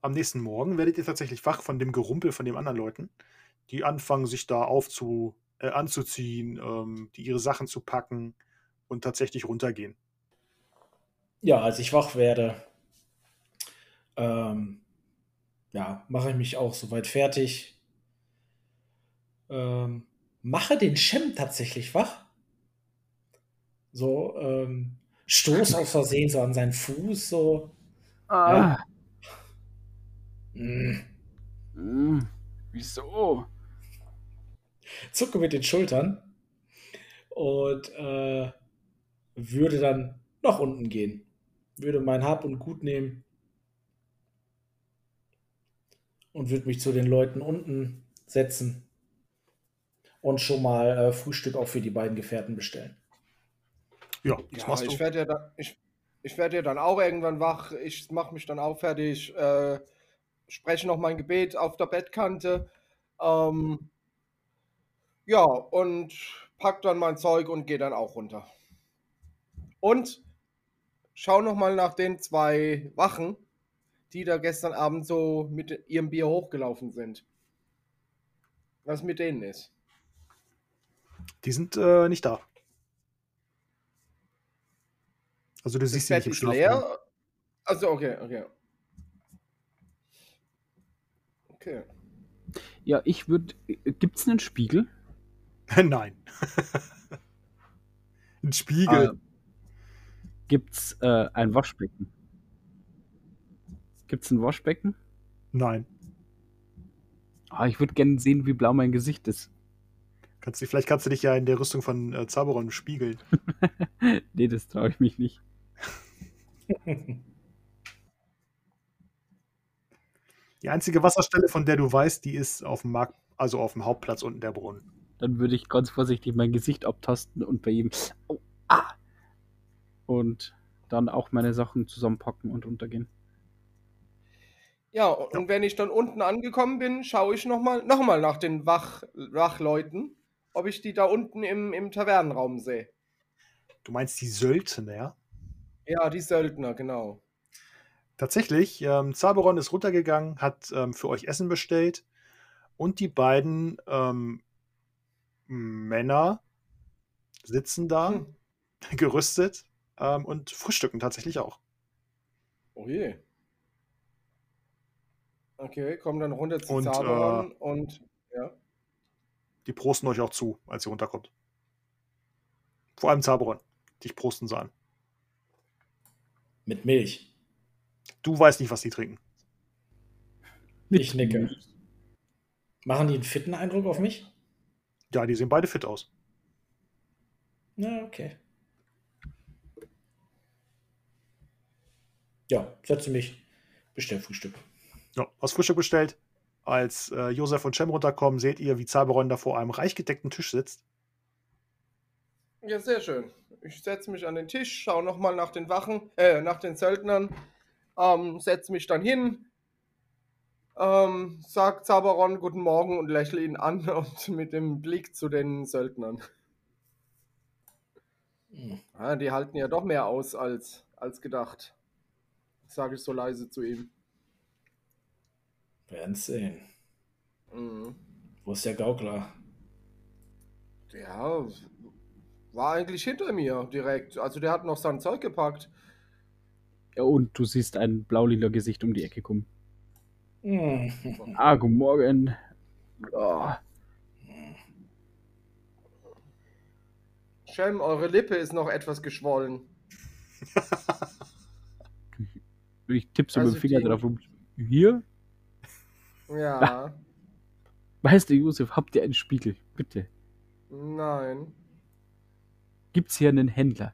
am nächsten Morgen werdet ihr tatsächlich wach von dem Gerumpel von den anderen Leuten, die anfangen, sich da aufzu, äh, anzuziehen, ähm, die ihre Sachen zu packen und tatsächlich runtergehen. Ja, als ich wach werde, ähm, ja, mache ich mich auch soweit fertig. Ähm, mache den Shem tatsächlich wach. So, ähm, stoß aus Versehen so an seinen Fuß, so. Ah. Ja. Mm. Hm, wieso? zucke mit den Schultern und äh, würde dann nach unten gehen. Würde mein Hab und Gut nehmen und würde mich zu den Leuten unten setzen und schon mal äh, Frühstück auch für die beiden Gefährten bestellen. Ja, das Ja, machst ich du. werde ja, dann- ich, ich werd ja dann auch irgendwann wach. Ich mache mich dann auch fertig, äh, spreche noch mein Gebet auf der Bettkante. Ähm, ja, und pack dann mein Zeug und gehe dann auch runter. Und schau noch mal nach den zwei Wachen, die da gestern Abend so mit ihrem Bier hochgelaufen sind. Was mit denen ist. Die sind äh, nicht da. Also du Das siehst sie nicht im Schlaf. leer. Also okay, okay. Okay. Ja, ich würde. Gibt's einen Spiegel? Nein. Ein Spiegel. Ah, Gibt's äh, ein Waschbecken? Gibt's ein Waschbecken? Nein. Ah, ich würde gerne sehen, wie blau mein Gesicht ist. Kannst du, vielleicht kannst du dich ja in der Rüstung von äh, Zaberon spiegeln. nee, das traue ich mich nicht. Die einzige Wasserstelle, von der du weißt, die ist auf dem Markt, also auf dem Hauptplatz unten der Brunnen. Dann würde ich ganz vorsichtig mein Gesicht abtasten und bei jedem. Oh, ah! Und dann auch meine Sachen zusammenpacken und untergehen. Ja, und wenn ich dann unten angekommen bin, schaue ich nochmal noch mal nach den Wach, Wachleuten, ob ich die da unten im, im Tavernenraum sehe. Du meinst die Söldner? Ja, die Söldner, genau. Tatsächlich, ähm, Zaberon ist runtergegangen, hat ähm, für euch Essen bestellt und die beiden ähm, Männer sitzen da, Hm. gerüstet ähm, und frühstücken tatsächlich auch. Oh je. Okay, komm dann runter zu Und, äh, Zaberon und ja. Die prosten euch auch zu, als ihr runterkommt. Vor allem Zaberon. Dich prosten sahen. Mit Milch. Du weißt nicht, was die trinken. Ich nicke. Machen die einen fitten Eindruck auf mich? Ja, die sehen beide fit aus. Na, okay. Ja, setze mich, bestell Frühstück. Ja, hast Frühstück bestellt. Als äh, Josef und Cem runterkommen, seht ihr, wie Zaberon da vor einem reich gedeckten Tisch sitzt. Ja, sehr schön. Ich setze mich an den Tisch, schaue nochmal nach den Wachen, äh, nach den Söldnern, ähm, setze mich dann hin, ähm, sag Zaberon guten Morgen und lächle ihn an und mit dem Blick zu den Söldnern. Hm. Ja, die halten ja doch mehr aus als, als gedacht. Sage ich so leise zu ihm. Werden sehen. Mhm. Wo ist der Gaukler? Ja, war eigentlich hinter mir direkt. Also der hat noch sein Zeug gepackt. Und du siehst ein blaulila Gesicht um die Ecke kommen. Hm. Ah, guten Morgen. Oh, Shem, eure Lippe ist noch etwas geschwollen. ich tippe so Also mit dem Finger die- drauf rum. Hier? Ja, Weißt du, Josef, habt ihr einen Spiegel? Bitte. nein. Gibt's hier einen Händler?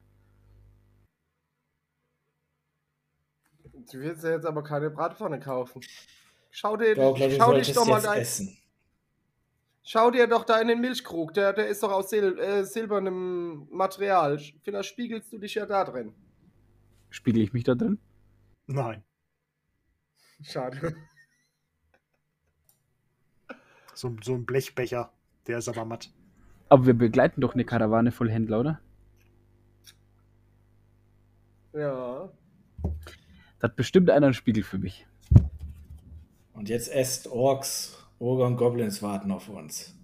Du willst ja jetzt aber keine Bratpfanne kaufen. Schau dir, du schau dich doch mal jetzt dein, essen. schau dir doch da in den Milchkrug. Der, der ist doch aus Sil äh, silbernem Material. Vielleicht spiegelst du dich ja da drin. Spiegel ich mich da drin? Nein. Schade. So, so ein Blechbecher. Der ist aber matt. Aber wir begleiten doch eine Karawane voll Händler, oder? Ja. Hat bestimmt einer einen Spiegel für mich. Und jetzt esst Orks, Ogre und Goblins warten auf uns.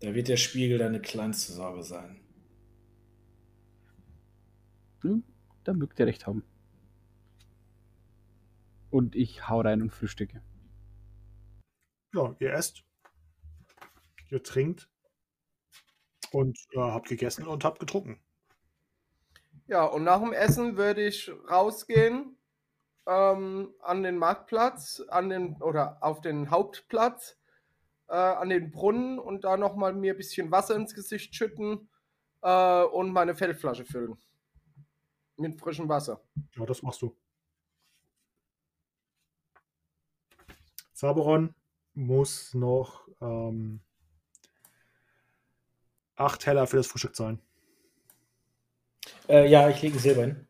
Da wird der Spiegel deine kleinste Sorge sein. Hm, da mögt ihr recht haben. Und ich hau rein und frühstücke. Ja, ihr esst, ihr trinkt und äh, habt gegessen und habt getrunken. Ja, und nach dem Essen würde ich rausgehen ähm, an den Marktplatz, an den oder auf den Hauptplatz, äh, an den Brunnen und da nochmal mir ein bisschen Wasser ins Gesicht schütten äh, und meine Feldflasche füllen. Mit frischem Wasser. Ja, das machst du. Saberon muss noch ähm, acht Teller für das Frühstück zahlen. Äh, ja, ich lege Silber hin.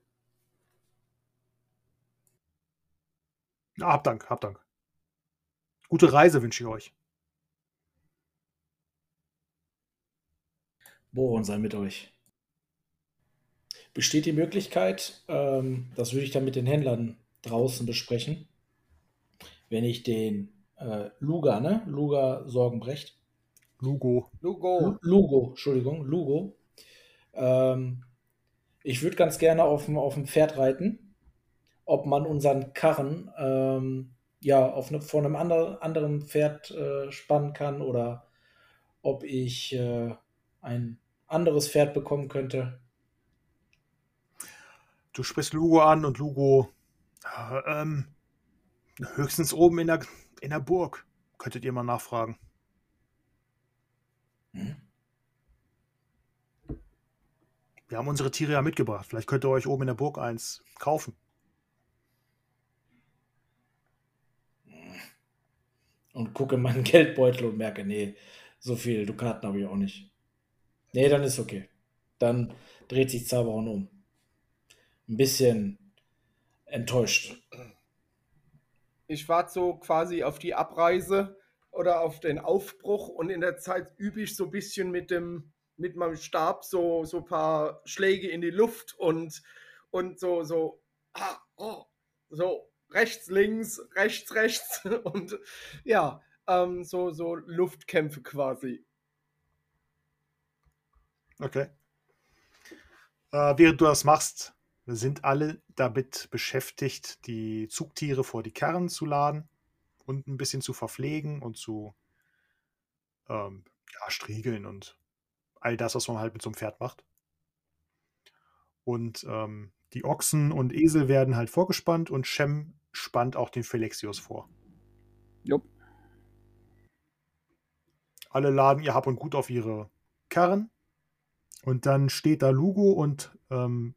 Ja, hab Dank, hab Dank. Gute Reise wünsche ich euch. Boron sei mit euch. Besteht die Möglichkeit, ähm, das würde ich dann mit den Händlern draußen besprechen, wenn ich den äh, Luga, ne? Luga Sorgenbrecht. Lugo. Lugo. Lu- Lugo, Entschuldigung, Lugo. Ähm, ich würde ganz gerne auf dem, auf dem Pferd reiten. Ob man unseren Karren ähm, ja auf ne, von einem ander, anderen Pferd äh, spannen kann oder ob ich äh, ein anderes Pferd bekommen könnte. Du sprichst Lugo an und Lugo äh, ähm, höchstens oben in der, in der Burg. Könntet ihr mal nachfragen. Hm? Wir haben unsere Tiere ja mitgebracht. Vielleicht könnt ihr euch oben in der Burg eins kaufen. Und gucke in meinen Geldbeutel und merke, nee, so viel Dukaten habe ich auch nicht. Nee, dann ist okay. Dann dreht sich Zauberon um. Ein bisschen enttäuscht. Ich warte so quasi auf die Abreise oder auf den Aufbruch und in der Zeit übe ich so ein bisschen mit dem mit meinem Stab so so paar Schläge in die Luft und und so so ah, oh, so rechts links rechts rechts und ja ähm, so so Luftkämpfe quasi. Okay. Äh, während du das machst, sind alle damit beschäftigt, die Zugtiere vor die Karren zu laden und ein bisschen zu verpflegen und zu ähm, ja, striegeln und all das, was man halt mit so einem Pferd macht. Und ähm, die Ochsen und Esel werden halt vorgespannt und Shem spannt auch den Felexius vor. Jupp. Alle laden ihr Hab und Gut auf ihre Karren. Und dann steht da Lugo und ähm,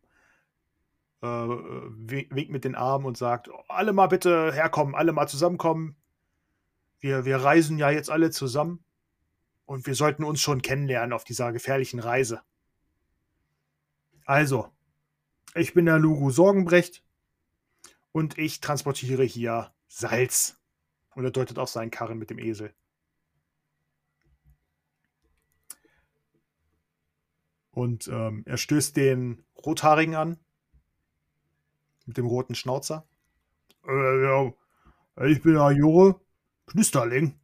äh, wink- winkt mit den Armen und sagt: Alle mal bitte herkommen, alle mal zusammenkommen. Wir, wir reisen ja jetzt alle zusammen. Und wir sollten uns schon kennenlernen auf dieser gefährlichen Reise. Also, ich bin der Lugo Sorgenbrecht und ich transportiere hier Salz. Und er deutet auf seinen Karren mit dem Esel. Und ähm, er stößt den Rothaarigen an. Mit dem roten Schnauzer. Äh, ja, ich bin der Jure Knisterling.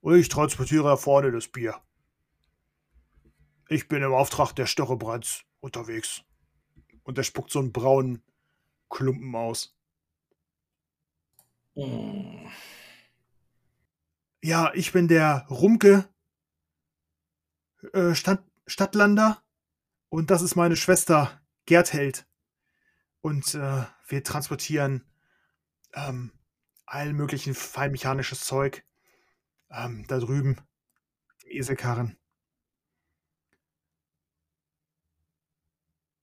Und ich transportiere vorne das Bier. Ich bin im Auftrag der Störrebrands unterwegs. Und er spuckt so einen braunen Klumpen aus. Hm. Ja, ich bin der Rumke äh, Stadt, Stadtlander und das ist meine Schwester Gertheld. Und äh, wir transportieren ähm, allen möglichen feinmechanisches Zeug ähm, da drüben. Eselkarren.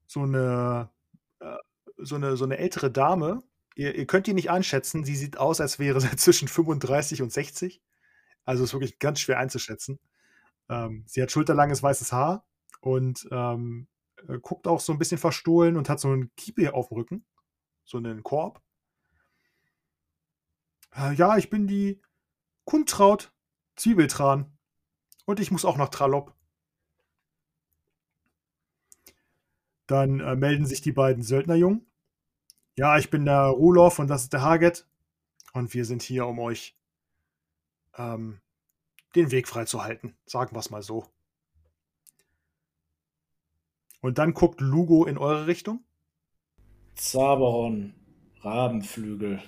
So eine, äh, so eine, so eine ältere Dame. Ihr, ihr könnt die nicht einschätzen. Sie sieht aus, als wäre sie zwischen 35 und 60. Also ist wirklich ganz schwer einzuschätzen. Ähm, sie hat schulterlanges weißes Haar und ähm, äh, guckt auch so ein bisschen verstohlen und hat so einen Kiepe auf dem Rücken. So einen Korb. Äh, ja, ich bin die Kuntraut Zwiebeltran. Und ich muss auch nach Tralop. Dann äh, melden sich die beiden Söldnerjungen. Ja, ich bin der Rulof und das ist der Haget. Und wir sind hier, um euch ähm, den Weg freizuhalten. Sagen wir es mal so. Und dann guckt Lugo in eure Richtung. Zaberon, Rabenflügel.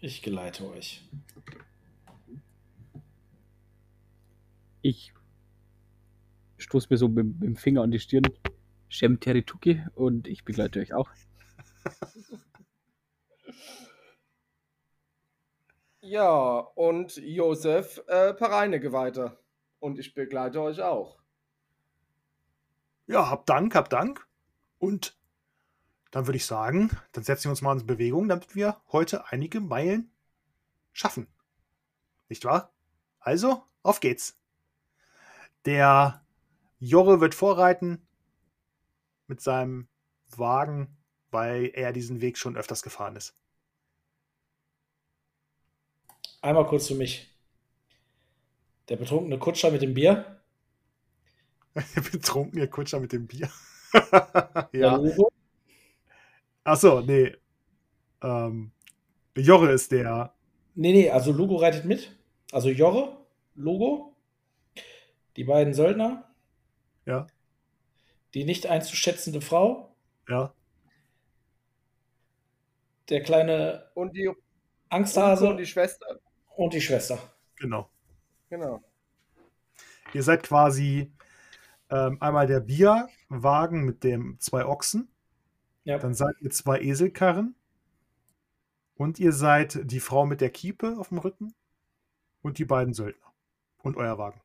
Ich geleite euch. Ich stoße mir so mit, mit dem Finger an die Stirn. Shem Terituki und ich begleite euch auch. Ja, und Josef äh, Pereinige weiter. Und ich begleite euch auch. Ja, hab Dank, hab Dank. Und dann würde ich sagen, dann setzen wir uns mal in Bewegung, damit wir heute einige Meilen schaffen. Nicht wahr? Also, auf geht's. Der Jorre wird vorreiten mit seinem Wagen, weil er diesen Weg schon öfters gefahren ist. Einmal kurz für mich. Der betrunkene Kutscher mit dem Bier. Der betrunkene Kutscher mit dem Bier. Der ja. Lugo. Achso, nee. Ähm, Jorre ist der. Nee, nee, also Lugo reitet mit. Also Jorre, Lugo. Die beiden Söldner. Ja. Die nicht einzuschätzende Frau. Ja. Der kleine Und die, Angsthase und die Schwester. und die Schwester. Genau. Genau. Ihr seid quasi ähm, einmal der Bierwagen mit dem zwei Ochsen. Ja. Dann seid ihr zwei Eselkarren. Und ihr seid die Frau mit der Kiepe auf dem Rücken. Und die beiden Söldner. Und euer Wagen.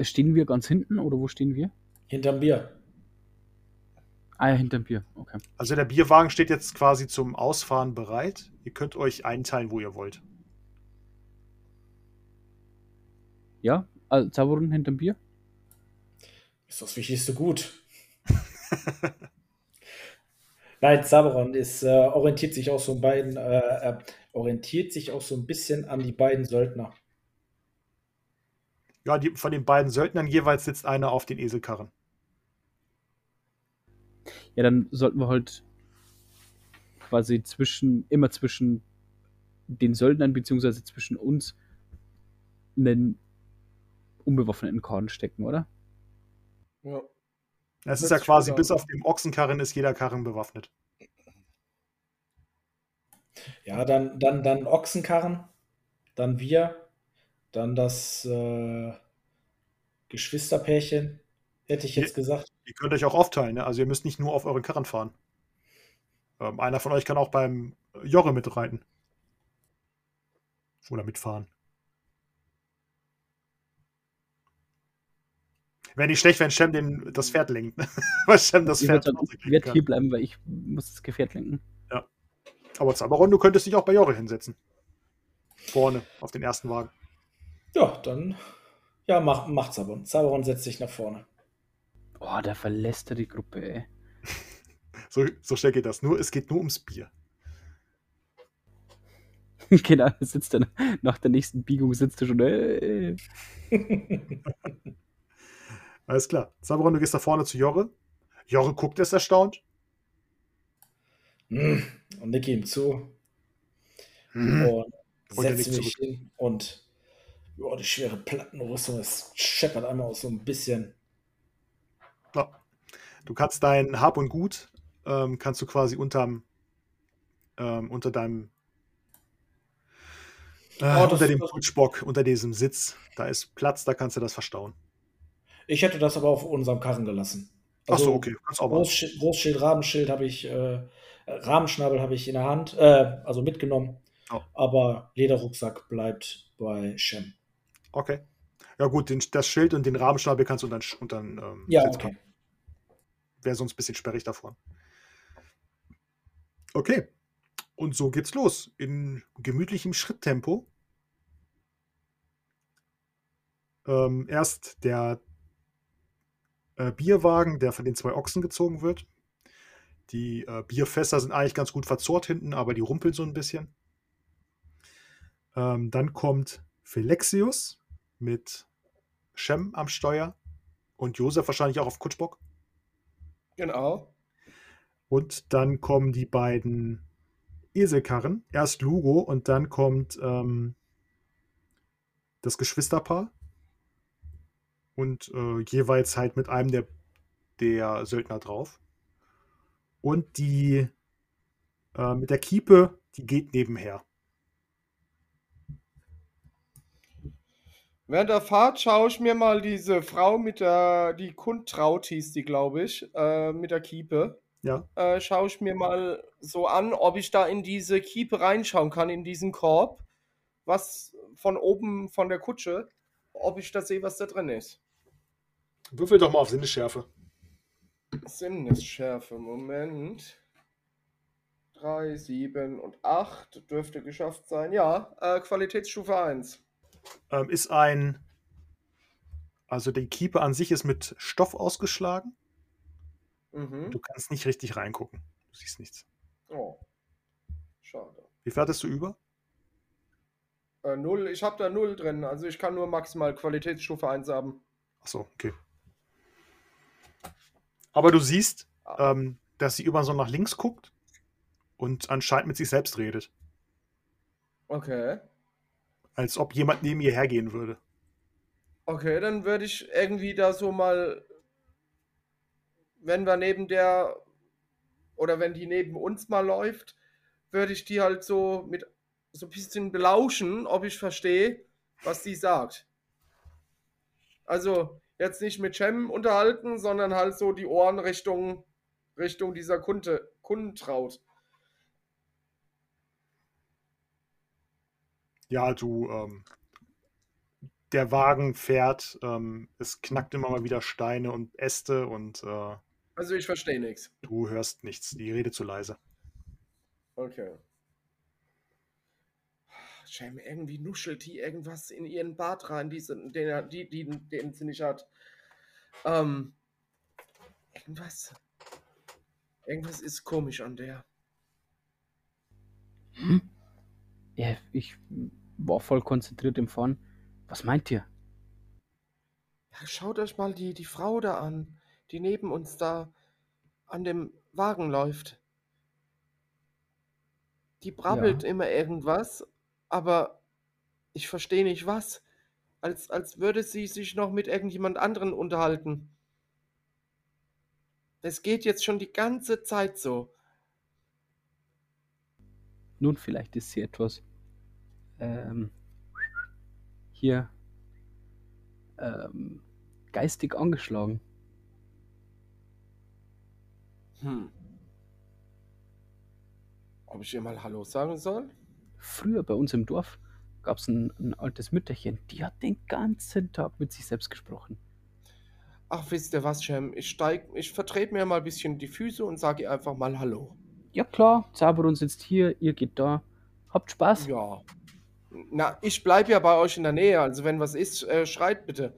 Stehen wir ganz hinten oder wo stehen wir? Hinterm Bier. Ah ja, hinterm Bier. Okay. Also der Bierwagen steht jetzt quasi zum Ausfahren bereit. Ihr könnt euch einteilen, wo ihr wollt. Ja, also Zaborun hinterm Bier. Ist das wichtigste Gut. Nein, Saberon ist, äh, orientiert sich auch so ein beiden, äh, äh, orientiert sich auch so ein bisschen an die beiden Söldner. Ja, die, von den beiden Söldnern jeweils sitzt einer auf den Eselkarren. Ja, dann sollten wir halt quasi zwischen, immer zwischen den Söldnern beziehungsweise zwischen uns einen unbewaffneten Korn stecken, oder? Ja. Es ist ja quasi, bis auf dem Ochsenkarren ist jeder Karren bewaffnet. Ja, dann, dann, dann Ochsenkarren, dann wir, dann das äh, Geschwisterpärchen, hätte ich jetzt gesagt. Ihr könnt euch auch aufteilen, ne? also ihr müsst nicht nur auf euren Karren fahren. Ähm, einer von euch kann auch beim Jorre mitreiten. Oder mitfahren. Wäre nicht schlecht, wenn Shem den, das Pferd lenkt. weil Shem das ich Pferd werde runterkriegen werd kann. hier bleiben, weil ich muss das Gefährt lenken. Aber Zabaron, du könntest dich auch bei Jorre hinsetzen. Vorne, auf den ersten Wagen. Ja, dann, ja, mach, mach Zaberon. Zaberon setzt sich nach vorne. Oh, der verlässt er die Gruppe, ey. So, so schnell geht das. Nur, es geht nur ums Bier. genau, sitzt dann nach der nächsten Biegung sitzt er schon. Äh, Alles klar. Zabaron, du gehst da vorne zu Jorre. Jorre guckt es erstaunt. Hm, Und nicke ihm zu Hm. und Und setze mich hin und ja, die schwere Plattenrüstung, es scheppert einmal aus so ein bisschen. Ja. Du kannst dein Hab und Gut, ähm, kannst du quasi unterm, ähm, unter deinem, äh, Oh, unter dem Kutschbock, unter diesem Sitz, da ist Platz, da kannst du das verstauen. Ich hätte das aber auf unserem Karren gelassen. Ach so, okay, kannst auch. Großschild, Großschild Rahmenschild habe ich, äh, Rahmenschnabel habe ich in der Hand, äh, also mitgenommen. Oh. Aber Lederrucksack bleibt bei Shem. Okay. Ja gut, den, das Schild und den Rahmenschnabel kannst du unter, unter ähm, Ja, okay. Wäre sonst ein bisschen sperrig davon. Okay. Und so geht's los. In gemütlichem Schritttempo. Ähm, erst der äh, Bierwagen, der von den zwei Ochsen gezogen wird. Die äh, Bierfässer sind eigentlich ganz gut verzorrt hinten, aber die rumpeln so ein bisschen. Ähm, dann kommt Felexius mit Shem am Steuer und Josef wahrscheinlich auch auf Kutschbock. Genau. Und dann kommen die beiden Eselkarren. Erst Lugo und dann kommt ähm, das Geschwisterpaar. Und äh, jeweils halt mit einem der, der Söldner drauf. Und die äh, mit der Kiepe, die geht nebenher. Während der Fahrt schaue ich mir mal diese Frau mit der, die Kundtraut hieß die, glaube ich, äh, mit der Kiepe. Ja. Äh, schaue ich mir mal so an, ob ich da in diese Kiepe reinschauen kann, in diesen Korb, was von oben von der Kutsche, ob ich da sehe, was da drin ist. Würfel doch mal auf Sinnesschärfe. Sinnesschärfe, Moment. 3, 7 und 8 dürfte geschafft sein. Ja, äh, Qualitätsstufe 1. Ähm, ist ein. Also die Kiepe an sich ist mit Stoff ausgeschlagen. Mhm. Du kannst nicht richtig reingucken. Du siehst nichts. Oh. Schade. Wie viel hattest du über? Äh, null, ich habe da 0 drin, also ich kann nur maximal Qualitätsstufe 1 haben. Achso, okay. Aber du siehst, ähm, dass sie über so nach links guckt und anscheinend mit sich selbst redet. Okay. Als ob jemand neben ihr hergehen würde. Okay, dann würde ich irgendwie da so mal, wenn wir neben der oder wenn die neben uns mal läuft, würde ich die halt so mit so ein bisschen belauschen, ob ich verstehe, was die sagt. Also jetzt nicht mit Cem unterhalten, sondern halt so die Ohren Richtung, Richtung dieser Kunde, Kundentraut. Ja, du, ähm, der Wagen fährt, ähm, es knackt immer mal wieder Steine und Äste und äh, Also ich verstehe nichts. du hörst nichts. Die redet zu leise. Okay. Cem, irgendwie nuschelt die irgendwas in ihren Bart rein, diesen, den, die, die, den sie nicht hat. Ähm, irgendwas. Irgendwas ist komisch an der. Hm? Ja, ich war voll konzentriert im Fahren. Was meint ihr? Ja, schaut euch mal die, die Frau da an, die neben uns da an dem Wagen läuft. Die brabbelt Ja. immer irgendwas, aber ich verstehe nicht was. Als, als würde sie sich noch mit irgendjemand anderen unterhalten. Das geht jetzt schon die ganze Zeit so. Nun, vielleicht ist sie etwas ähm, hier ähm, geistig angeschlagen. Hm. Ob ich ihr mal Hallo sagen soll? Früher bei uns im Dorf gab es ein, ein altes Mütterchen, die hat den ganzen Tag mit sich selbst gesprochen. Ach, wisst ihr was, Cem? Ich steig, ich vertrete mir mal ein bisschen die Füße und sage ihr einfach mal Hallo. Ja klar, Zaberon sitzt hier, ihr geht da. Habt Spaß. Ja. Na, ich bleibe ja bei euch in der Nähe, also wenn was ist, äh, schreit bitte.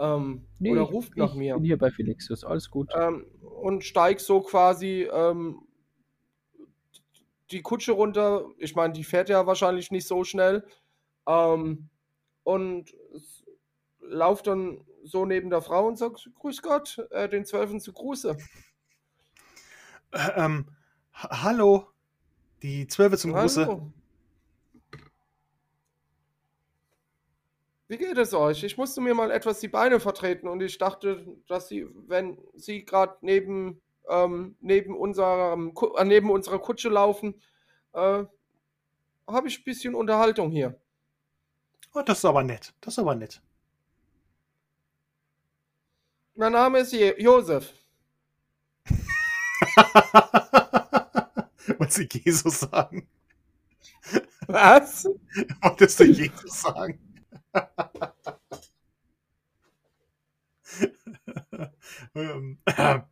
Ähm, Nee, oder ich- ruft nach ich mir. bin hier bei Felixus, alles gut. Ähm, und steig so quasi ähm, die Kutsche runter. Ich meine, die fährt ja wahrscheinlich nicht so schnell. Ähm, und s- lauf dann so neben der Frau und sag, Grüß Gott, äh, den Zwölfen zu Gruße. Äh, ähm, ha- hallo. Die Zwölfe zum Gruße. Hallo. Wie geht es euch? Ich musste mir mal etwas die Beine vertreten und ich dachte, dass sie, wenn sie gerade neben, ähm, neben, unserem, äh, neben unserer Kutsche laufen, äh, habe ich ein bisschen Unterhaltung hier. Oh, das ist aber nett. Das ist aber nett. Mein Name ist Je Josef. Wolltest du Jesus sagen? Was? Wolltest du Jesus sagen? ähm,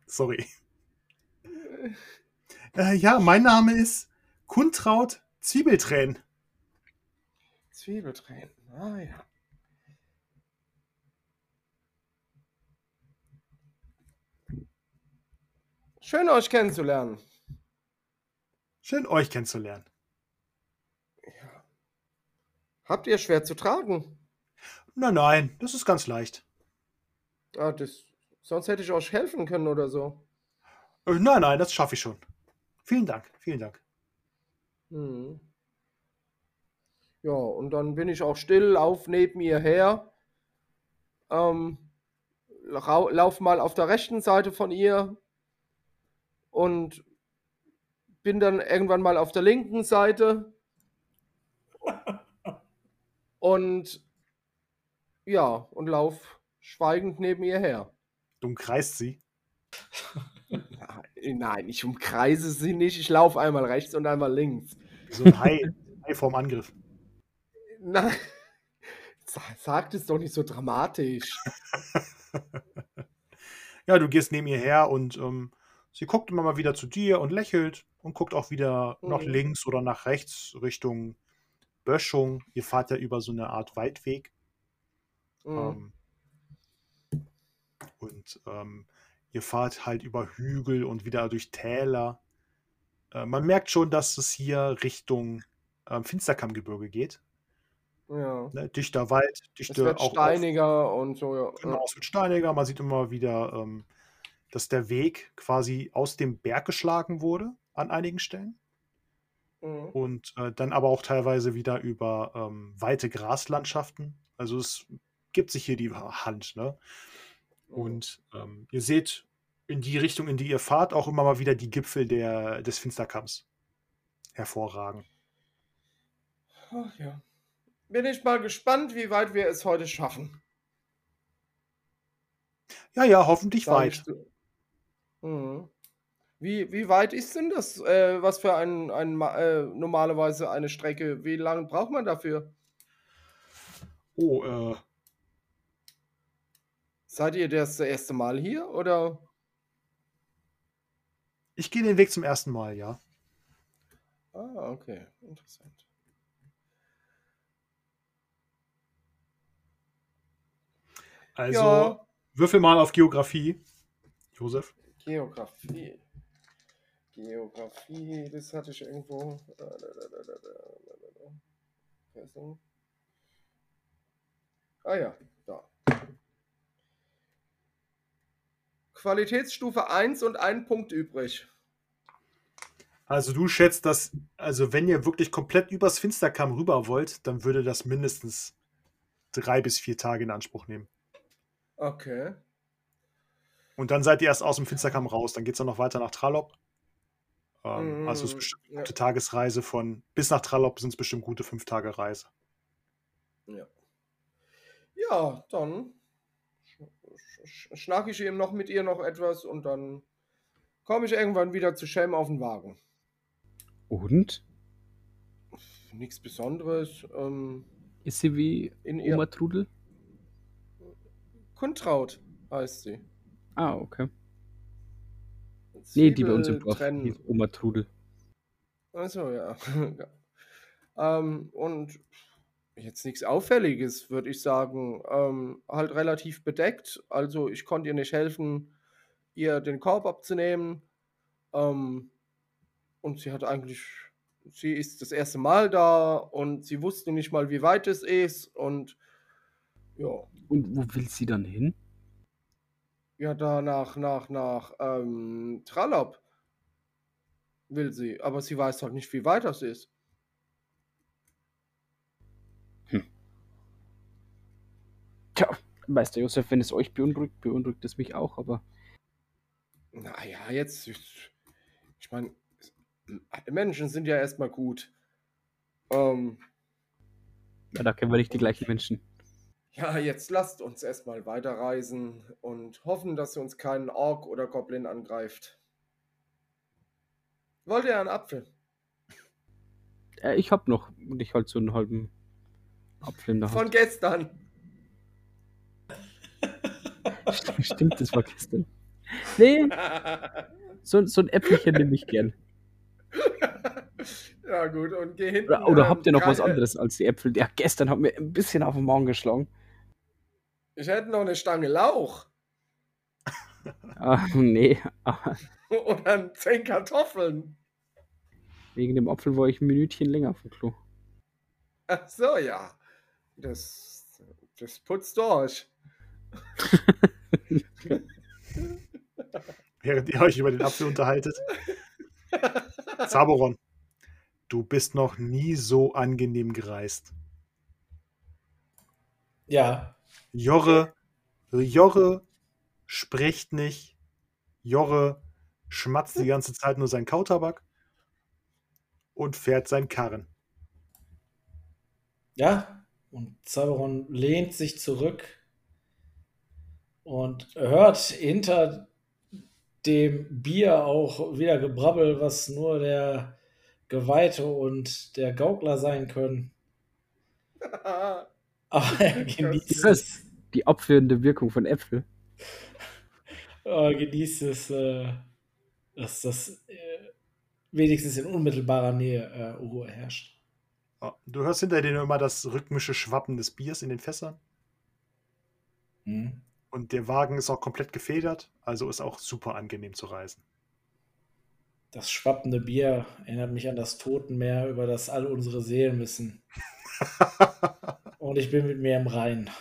sorry. Äh, ja, mein Name ist Kuntraut Zwiebeltränen. Zwiebeltränen. Ah ja. Schön euch kennenzulernen. Schön, euch kennenzulernen. Ja. Habt ihr schwer zu tragen? Nein, nein, das ist ganz leicht. Ah, das, sonst hätte ich euch helfen können oder so. Äh, nein, nein, das schaffe ich schon. Vielen Dank, vielen Dank. Mhm. Ja, und dann bin ich auch still, lauf neben ihr her. Ähm, lauf mal auf der rechten Seite von ihr und bin dann irgendwann mal auf der linken Seite. Und ja, und lauf schweigend neben ihr her. Du umkreist sie. Nein, ich umkreise sie nicht. Ich laufe einmal rechts und einmal links. So ein Hai, Hai vorm Angriff. Nein, sa- sagt es doch nicht so dramatisch. Ja, du gehst neben ihr her und ähm, sie guckt immer mal wieder zu dir und lächelt und guckt auch wieder nach Mhm. links oder nach rechts Richtung Böschung. Ihr fahrt ja über so eine Art Waldweg. Mhm. Ähm, und ähm, ihr fahrt halt über Hügel und wieder durch Täler. Äh, man merkt schon, dass es hier Richtung ähm, Finsterkammgebirge geht. Ja. Ne? Dichter Wald, Es dichte wird auch auf- steiniger und so, ja. Genau, es wird steiniger. Man sieht immer wieder, ähm, dass der Weg quasi aus dem Berg geschlagen wurde an einigen Stellen. Mhm. Und äh, dann aber auch teilweise wieder über ähm, weite Graslandschaften. Also es gibt sich hier die Hand. Ne? Und ähm, ihr seht in die Richtung, in die ihr fahrt, auch immer mal wieder die Gipfel der, des Finsterkamms hervorragen. Ach ja. Bin ich mal gespannt, wie weit wir es heute schaffen. Ja, ja, hoffentlich Sag weit. Mhm. Wie, wie weit ist denn das? Äh, was für ein, ein äh, normalerweise eine Strecke? Wie lange braucht man dafür? Oh, äh, Seid ihr das erste Mal hier oder? ich gehe den Weg zum ersten Mal, ja. Ah, okay, interessant. Also ja, würfel mal auf Geografie, Josef. Geografie. Geografie, das hatte ich irgendwo. Person. Ah ja, da. Qualitätsstufe 1 und ein Punkt übrig. Also du schätzt, dass, also wenn ihr wirklich komplett übers Finsterkamm rüber wollt, dann würde das mindestens drei bis vier Tage in Anspruch nehmen. Okay. Und dann seid ihr erst aus dem Finsterkamm raus. Dann geht es dann noch weiter nach Trallop. Ähm, Mhm, Also es ist bestimmt eine ja. gute Tagesreise von bis nach Trallop sind es bestimmt gute fünf Tage Reise. Ja. Ja, dann sch- sch- schnack ich eben noch mit ihr noch etwas und dann komme ich irgendwann wieder zu Shem auf den Wagen. Und? Nichts Besonderes. Ähm, Ist sie wie in Oma Trudel? Kuntraut heißt sie. Ah, okay. Nee, die bei uns im Zwiebel Dorf. Trennen. ist Oma Trudel. Achso, ja. ähm, und jetzt nichts Auffälliges, würde ich sagen. Ähm, halt relativ bedeckt. Also ich konnte ihr nicht helfen, ihr den Korb abzunehmen. Ähm, und sie hat eigentlich, sie ist das erste Mal da und sie wusste nicht mal, wie weit es ist. Und ja, Und wo will sie dann hin? ja, da nach, nach, nach ähm, Trallop will sie. Aber sie weiß halt nicht, wie weit das ist. Du, Josef, wenn es euch beunruhigt, beunruhigt es mich auch, aber Naja, jetzt, ich, ich meine, Menschen sind ja erstmal gut. Ähm, ja, da kennen wir nicht die gleichen Menschen. ja, jetzt lasst uns erstmal weiterreisen und hoffen, dass uns kein Ork oder Goblin angreift. Wollt ihr einen Apfel? Äh, ich hab noch, und ich halt so einen halben Apfel in der Von Hand. gestern. Stimmt, das war gestern. Nee, so, so ein Äpfelchen nehme ich gern. ja, gut, und geh hinten. Oder, oder ähm, habt ihr noch was anderes als die Äpfel? Ja, gestern hat mir ein bisschen auf den Magen geschlagen. Ich hätte noch eine Stange Lauch Ah, nee, oder zehn Kartoffeln. wegen dem Apfel war ich ein Minütchen länger auf dem Klo. Ach so, ja. Das, das putzt durch. Während ihr euch über den Apfel unterhaltet. Zaboron, du bist noch nie so angenehm gereist. Ja, Jorre, Jorre spricht nicht. Jorre schmatzt die ganze Zeit nur seinen Kautabak und fährt seinen Karren. ja. Und Zaberon lehnt sich zurück und hört hinter dem Bier auch wieder Gebrabbel, was nur der Geweihte und der Gaukler sein können. Aber er genießt es. Die abführende Wirkung von Äpfel. genießt es, äh, dass das äh, wenigstens in unmittelbarer Nähe äh, Ruhe herrscht. Du hörst hinter dir immer das rhythmische Schwappen des Biers in den Fässern. Hm. Und der Wagen ist auch komplett gefedert, also ist auch super angenehm zu reisen. Das schwappende Bier erinnert mich an das Totenmeer, über das all unsere Seelen müssen. Und ich bin mit mir im Reinen.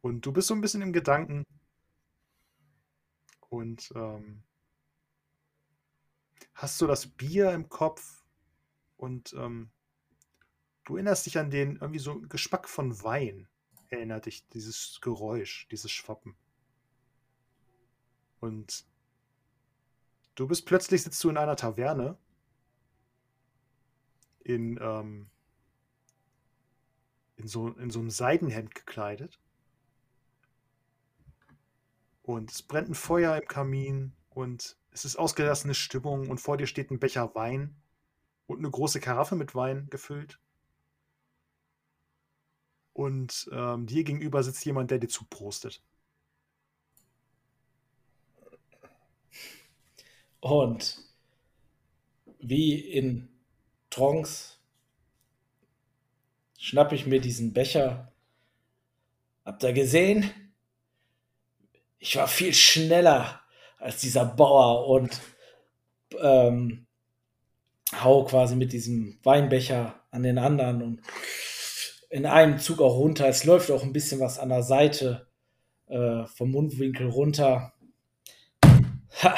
Und du bist so ein bisschen im Gedanken. Und ähm, hast so das Bier im Kopf und ähm, du erinnerst dich an den irgendwie so Geschmack von Wein. Erinnert dich dieses Geräusch, dieses Schwappen. Und du bist plötzlich sitzt du in einer Taverne in, ähm, in, so, in so einem Seidenhemd gekleidet. Und es brennt ein Feuer im Kamin und es ist ausgelassene Stimmung und vor dir steht ein Becher Wein und eine große Karaffe mit Wein gefüllt. Und ähm, dir gegenüber sitzt jemand, der dir zuprostet. Und wie in Trance schnappe ich mir diesen Becher. Habt ihr gesehen? Ich war viel schneller als dieser Bauer und ähm, hau quasi mit diesem Weinbecher an den anderen und in einem Zug auch runter. Es läuft auch ein bisschen was an der Seite äh, vom Mundwinkel runter. Ha!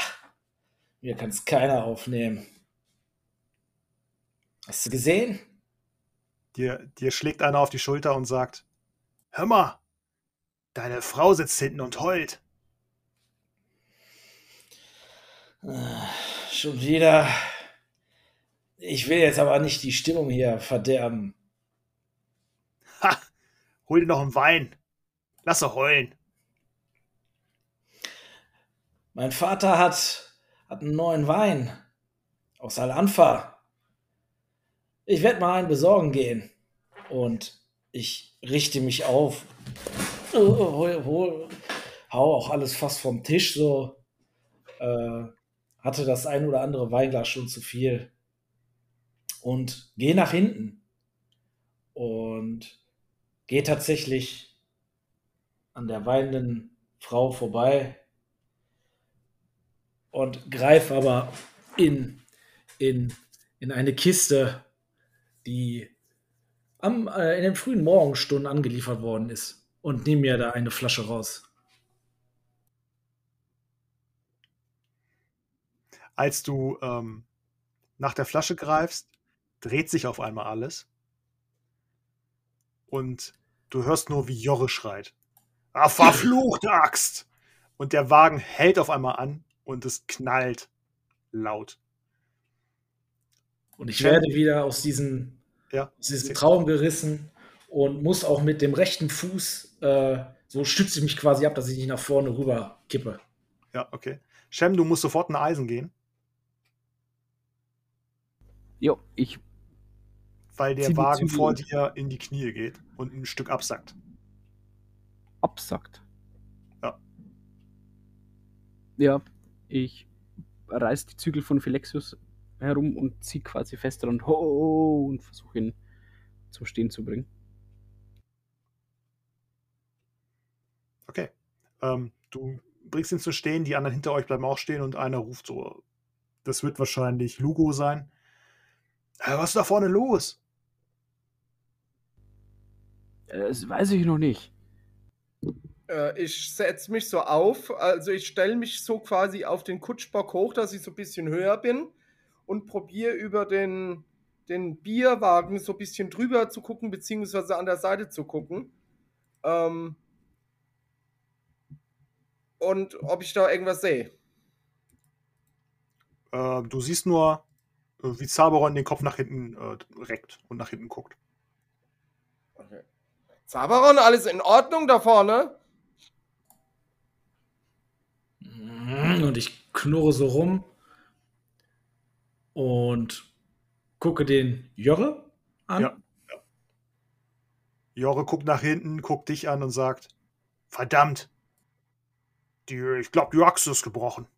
Mir kann es keiner aufnehmen. Hast du gesehen? Dir, dir schlägt einer auf die Schulter und sagt: Hör mal, deine Frau sitzt hinten und heult. Ah, Schon wieder. Ich will jetzt aber nicht die Stimmung hier verderben. Hol dir noch einen Wein. Lass sie heulen. Mein Vater hat, hat einen neuen Wein aus Al-Anfa. Ich werde mal einen besorgen gehen. Und ich richte mich auf. Oh, hol, hol, hau auch alles fast vom Tisch so. Äh, hatte das ein oder andere Weinglas schon zu viel. Und gehe nach hinten. Und gehe tatsächlich an der weinenden Frau vorbei und greife aber in, in, in eine Kiste, die am, äh, in den frühen Morgenstunden angeliefert worden ist und nehme mir da eine Flasche raus. Als du ähm, nach der Flasche greifst, dreht sich auf einmal alles. Und du hörst nur, wie Jorre schreit. Ah, verfluchte Axt! Und der Wagen hält auf einmal an und es knallt laut. Und ich werde wieder aus diesem, Ja, aus diesem Traum gerissen und muss auch mit dem rechten Fuß, äh, so stütze ich mich quasi ab, dass ich nicht nach vorne rüber kippe. ja, okay. Shem, du musst sofort in Eisen gehen, Jo, ich. Weil der die Wagen vor dir in die Knie geht und ein Stück absackt. absackt. Ja. Ja, ich reiß die Zügel von Philexius herum und zieh quasi fester und ho und versuche ihn zum Stehen zu bringen. Okay. Ähm, du bringst ihn zu stehen, die anderen hinter euch bleiben auch stehen und einer ruft so, das wird wahrscheinlich Lugo sein. "Äh, was ist da vorne los? Äh, Das weiß ich noch nicht. Äh, ich setze mich so auf, also ich stelle mich so quasi auf den Kutschbock hoch, dass ich so ein bisschen höher bin und probiere über den, den Bierwagen so ein bisschen drüber zu gucken, beziehungsweise an der Seite zu gucken. Ähm, und ob ich da irgendwas sehe. Äh, du siehst nur, äh, wie Zaberon den Kopf nach hinten äh, reckt und nach hinten guckt. Okay. Zaberon, alles in Ordnung da vorne? Mhm, Und ich knurre so rum und gucke den Jorre an. Ja. Jorre guckt nach hinten, guckt dich an und sagt: Verdammt! Die, ich glaube, die Achse ist gebrochen.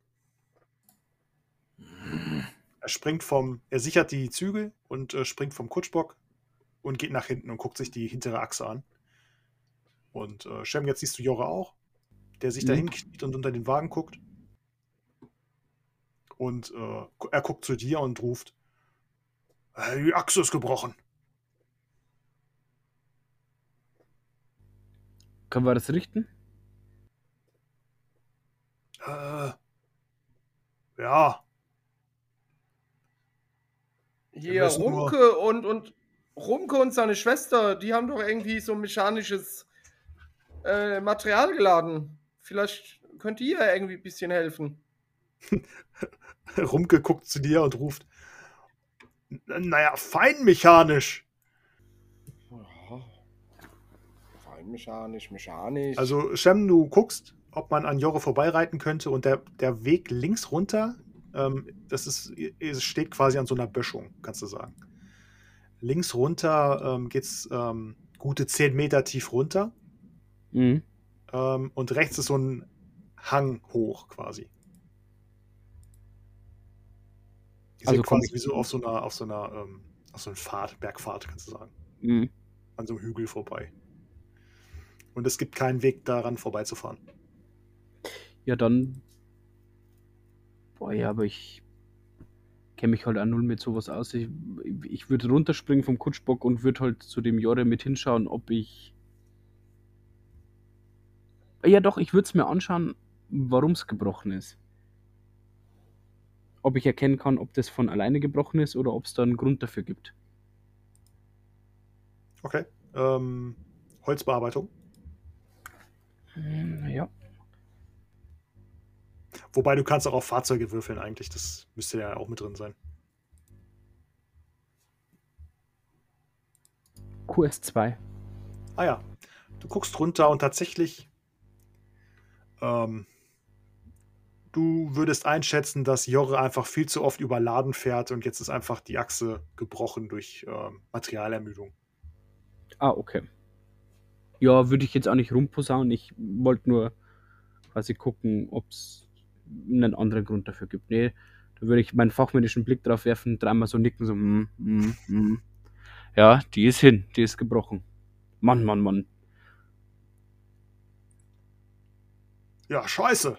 Er springt vom, er sichert die Zügel und äh, springt vom Kutschbock und geht nach hinten und guckt sich die hintere Achse an. Und äh, Shem, jetzt siehst du Jorre auch, der sich Mhm. dahin kniet und unter den Wagen guckt. Und äh, er guckt zu dir und ruft: "Äh, Die Achse ist gebrochen. Können wir das richten? Äh, ja, Hier, nur- Rumke und, und Rumke und seine Schwester, die haben doch irgendwie so mechanisches äh, Material geladen. Vielleicht könnt ihr ja irgendwie ein bisschen helfen. Rumke guckt zu dir und ruft: "N- Naja, feinmechanisch. Fein mechanisch, mechanisch. Also, Shem, du guckst, ob man an Jorre vorbeireiten könnte und der, der Weg links runter, ähm, das ist, es steht quasi an so einer Böschung, kannst du sagen. Links runter ähm, geht es ähm, gute 10 Meter tief runter Mhm. ähm, und rechts ist so ein Hang hoch quasi. Ihr Also quasi wie so auf so einer, auf so einer, ähm, auf so einer Fahrt, Bergfahrt, kannst du sagen. Mhm. An so einem Hügel vorbei. Und es gibt keinen Weg daran vorbeizufahren. Ja, dann. Boah, ja, aber ich kenne mich halt auch null mit sowas aus. Ich, ich würde runterspringen vom Kutschbock und würde halt zu dem Jorre mit hinschauen, ob ich. Ja, doch, ich würde es mir anschauen, warum es gebrochen ist. Ob ich erkennen kann, ob das von alleine gebrochen ist oder ob es da einen Grund dafür gibt. Okay. Ähm, Holzbearbeitung. Hm, Ja. Wobei du kannst auch auf Fahrzeuge würfeln eigentlich. Das müsste ja auch mit drin sein. QS2. Ah ja. Du guckst runter und tatsächlich. Ähm, du würdest einschätzen, dass Jorre einfach viel zu oft überladen fährt und jetzt ist einfach die Achse gebrochen durch ähm, Materialermüdung. Ah, okay. Ja, würde ich jetzt auch nicht rumposaunen. Ich wollte nur quasi gucken, ob es einen anderen Grund dafür gibt. Nee, da würde ich meinen fachmännischen Blick drauf werfen, dreimal so nicken, so, mm, mm, mm. Ja, die ist hin, die ist gebrochen. Mann, Mann, Mann. Ja, scheiße.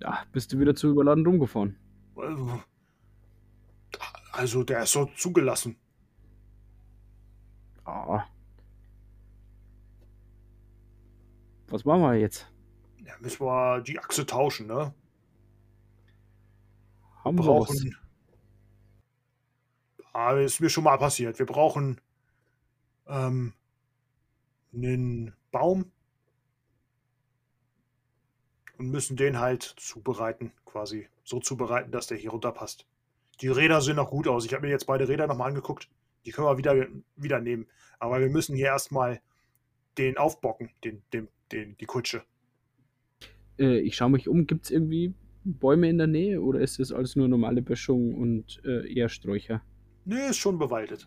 Ja, bist du wieder zu überladen rumgefahren. Also, der ist so zugelassen. Ah. Was machen wir jetzt? Ja, müssen wir die Achse tauschen, ne? Haben wir brauchen. Ah, ist mir schon mal passiert. Wir brauchen ähm, einen Baum und müssen den halt zubereiten, quasi. So zubereiten, dass der hier runterpasst. Die Räder sehen noch gut aus. Ich habe mir jetzt beide Räder nochmal angeguckt. Die können wir wieder, wieder nehmen. Aber wir müssen hier erstmal den aufbocken, den, den, den, die Kutsche. Äh, ich schaue mich um. Gibt es irgendwie Bäume in der Nähe oder ist das alles nur normale Böschung und äh, eher Sträucher? Nee, ist schon bewaldet.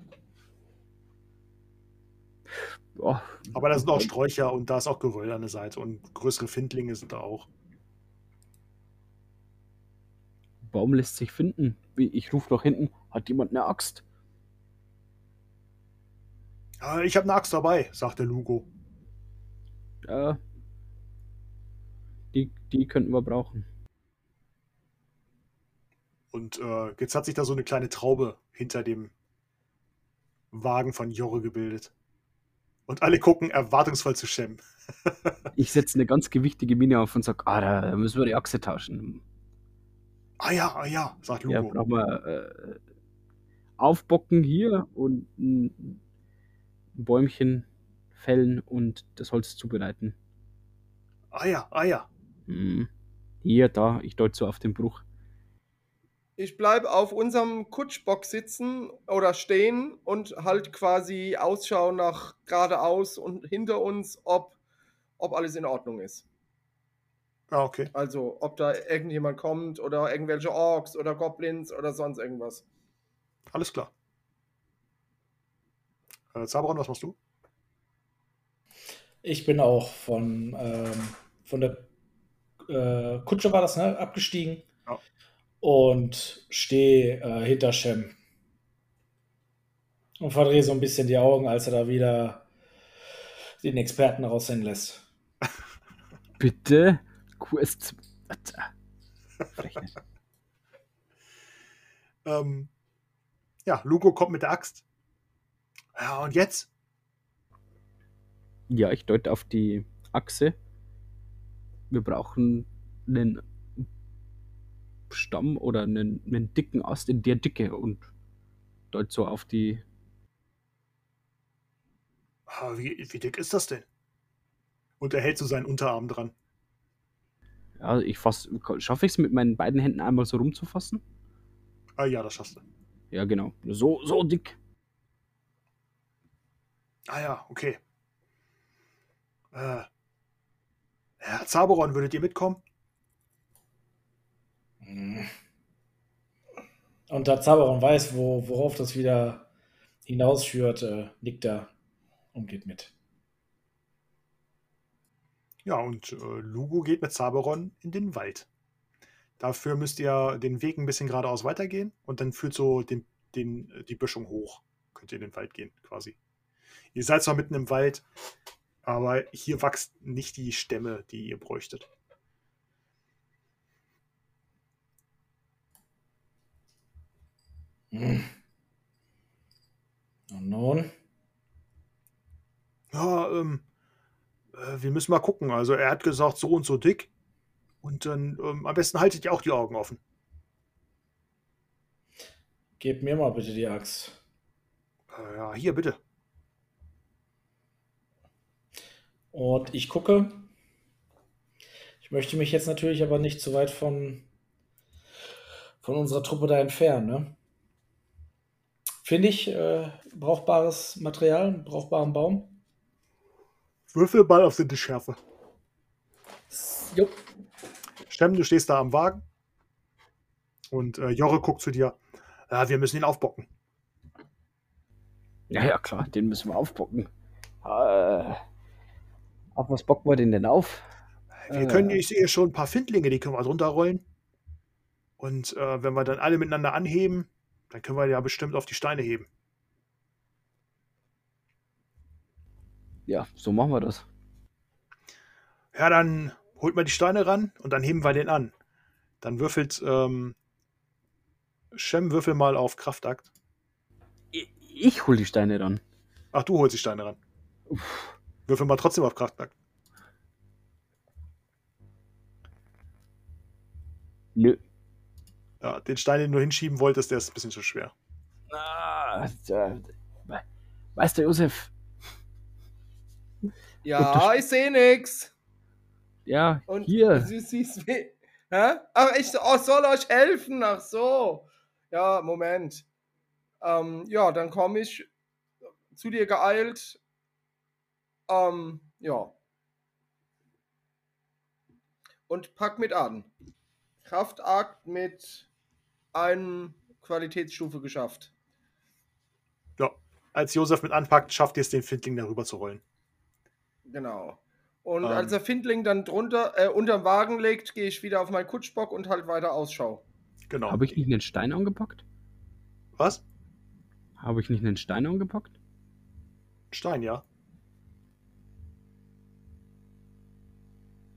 Oh, Aber da sind auch Sträucher und da ist auch Geröll an der Seite und größere Findlinge sind da auch. Baum lässt sich finden. Ich rufe nach hinten. Hat jemand eine Axt? Ich habe eine Axt dabei, sagt der Lugo. Ja. Die, die könnten wir brauchen. Und äh, jetzt hat sich da so eine kleine Traube hinter dem Wagen von Jorre gebildet. Und alle gucken erwartungsvoll zu Shem. Ich setze eine ganz gewichtige Mine auf und sage, ah, da müssen wir die Achse tauschen. Ah ja, ah ja, sagt Lugo. Ja, brauchen wir äh, aufbocken hier und ein Bäumchen fällen und das Holz zubereiten. ah ja, ah ja. Hm. Hier, da, ich deute so auf den Bruch. Ich bleibe auf unserem Kutschbock sitzen oder stehen und halt quasi Ausschau nach geradeaus und hinter uns, ob, ob alles in Ordnung ist. Ah, okay. Also, ob da irgendjemand kommt oder irgendwelche Orks oder Goblins oder sonst irgendwas. Alles klar. Äh, Zaberon, was machst du? Ich bin auch von, ähm, von der äh, Kutsche war das, ne? Abgestiegen. Ja. Und stehe äh, hinter Shem. Und verdrehe so ein bisschen die Augen, als er da wieder den Experten raushängen lässt. Bitte? Quest. Frechheit. Ähm, ja, Lugo kommt mit der Axt. Ja, und jetzt? Ja, ich deute auf die Achse. Wir brauchen einen Stamm oder einen, einen dicken Ast in der Dicke und deute so auf die. Ah, wie, wie dick ist das denn? Und er hält so seinen Unterarm dran. Ja, ich fass. Schaffe ich es mit meinen beiden Händen einmal so rumzufassen? Ah ja, das schaffst du. Ja, genau. So, so dick. Ah ja, okay. Äh, Herr Zaberon, würdet ihr mitkommen? Mhm. Und da Zaberon weiß, wo, worauf das wieder hinausführt, äh, nickt er und geht mit. Ja, und äh, Lugo geht mit Zaberon in den Wald. Dafür müsst ihr den Weg ein bisschen geradeaus weitergehen und dann führt so den, den, äh, die Böschung hoch. Könnt ihr in den Wald gehen, quasi. Ihr seid zwar mitten im Wald, aber hier wächst nicht die Stämme, die ihr bräuchtet. Hm. Und nun? Ja, ähm, äh, wir müssen mal gucken. Also er hat gesagt, so und so dick. Und dann ähm, am besten haltet ihr auch die Augen offen. Gebt mir mal bitte die Axt. Äh, ja, hier bitte. Und ich gucke. Ich möchte mich jetzt natürlich aber nicht zu weit von, von unserer Truppe da entfernen. Ne? Finde ich äh, brauchbares Material, einen brauchbaren Baum. Würfel mal auf die Schärfe. Jo. Stemm, du stehst da am Wagen. Und äh, Jorre guckt zu dir. Ja, wir müssen ihn aufbocken. Ja, ja, klar, den müssen wir aufbocken. Äh, auf was bocken wir den denn auf? Wir Äh. können, ich sehe schon ein paar Findlinge, die können wir drunter rollen. Und äh, wenn wir dann alle miteinander anheben, dann können wir ja bestimmt auf die Steine heben. Ja, so machen wir das. Ja, dann holt mal die Steine ran und dann heben wir den an. Dann würfelt ähm, Shem, würfel mal auf Kraftakt. Ich, ich hol die Steine dann. Ach, du holst die Steine ran. Uff. Würfel mal trotzdem auf Kraftakt. Nö. Ja, den Stein, den du hinschieben wolltest, der ist ein bisschen zu schwer. Ah, du, Josef? Ja, ich sehe nix. Ja, Und hier. Du siehst wie. Hä? Ach, ich oh, soll euch helfen. Ach so. Ja, Moment. Ähm, ja, dann komme ich zu dir geeilt. Ähm, ja. Und pack mit an. Kraftakt mit einem Qualitätsstufe geschafft. Ja. Als Josef mit anpackt, schafft ihr es, den Findling darüber zu rollen. Genau. Und Ähm. als der Findling dann drunter, äh, unterm Wagen legt, gehe ich wieder auf meinen Kutschbock und halt weiter Ausschau. Genau. Habe ich nicht einen Stein angepackt? Was? Habe ich nicht einen Stein angepackt? Stein, ja.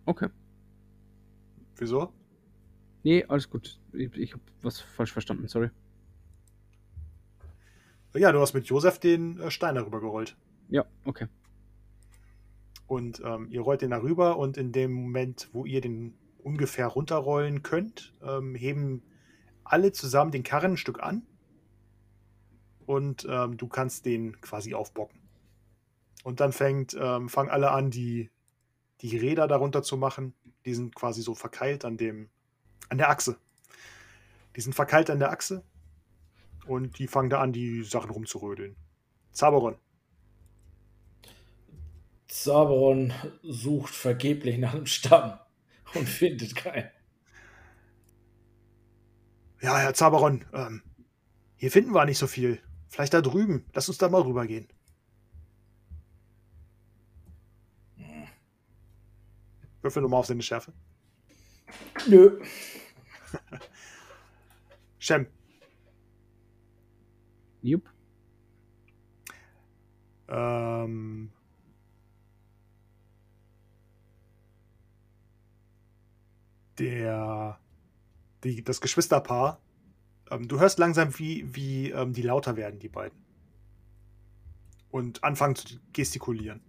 Okay. Wieso? Nee, alles gut. Ich, ich habe was falsch verstanden, sorry. Ja, du hast mit Josef den äh, Stein darüber gerollt. Ja, okay. Und ähm, ihr rollt den da rüber und in dem Moment, wo ihr den ungefähr runterrollen könnt, ähm, heben alle zusammen den Karren ein Stück an und ähm, du kannst den quasi aufbocken. Und dann fängt, ähm, fangen alle an, die, die Räder darunter zu machen. Die sind quasi so verkeilt an dem, an der Achse. Die sind verkeilt an der Achse und die fangen da an, die Sachen rumzurödeln. Zaberon. Zaberon sucht vergeblich nach einem Stamm und findet keinen. Ja, Herr Zaberon, ähm, hier finden wir nicht so viel. Vielleicht da drüben. Lass uns da mal rübergehen. Würfel nochmal auf seine Schärfe. Nö. Shem. Jupp. Ähm, der, die, das Geschwisterpaar, ähm, du hörst langsam, wie, wie ähm, die lauter werden, die beiden. Und anfangen zu gestikulieren.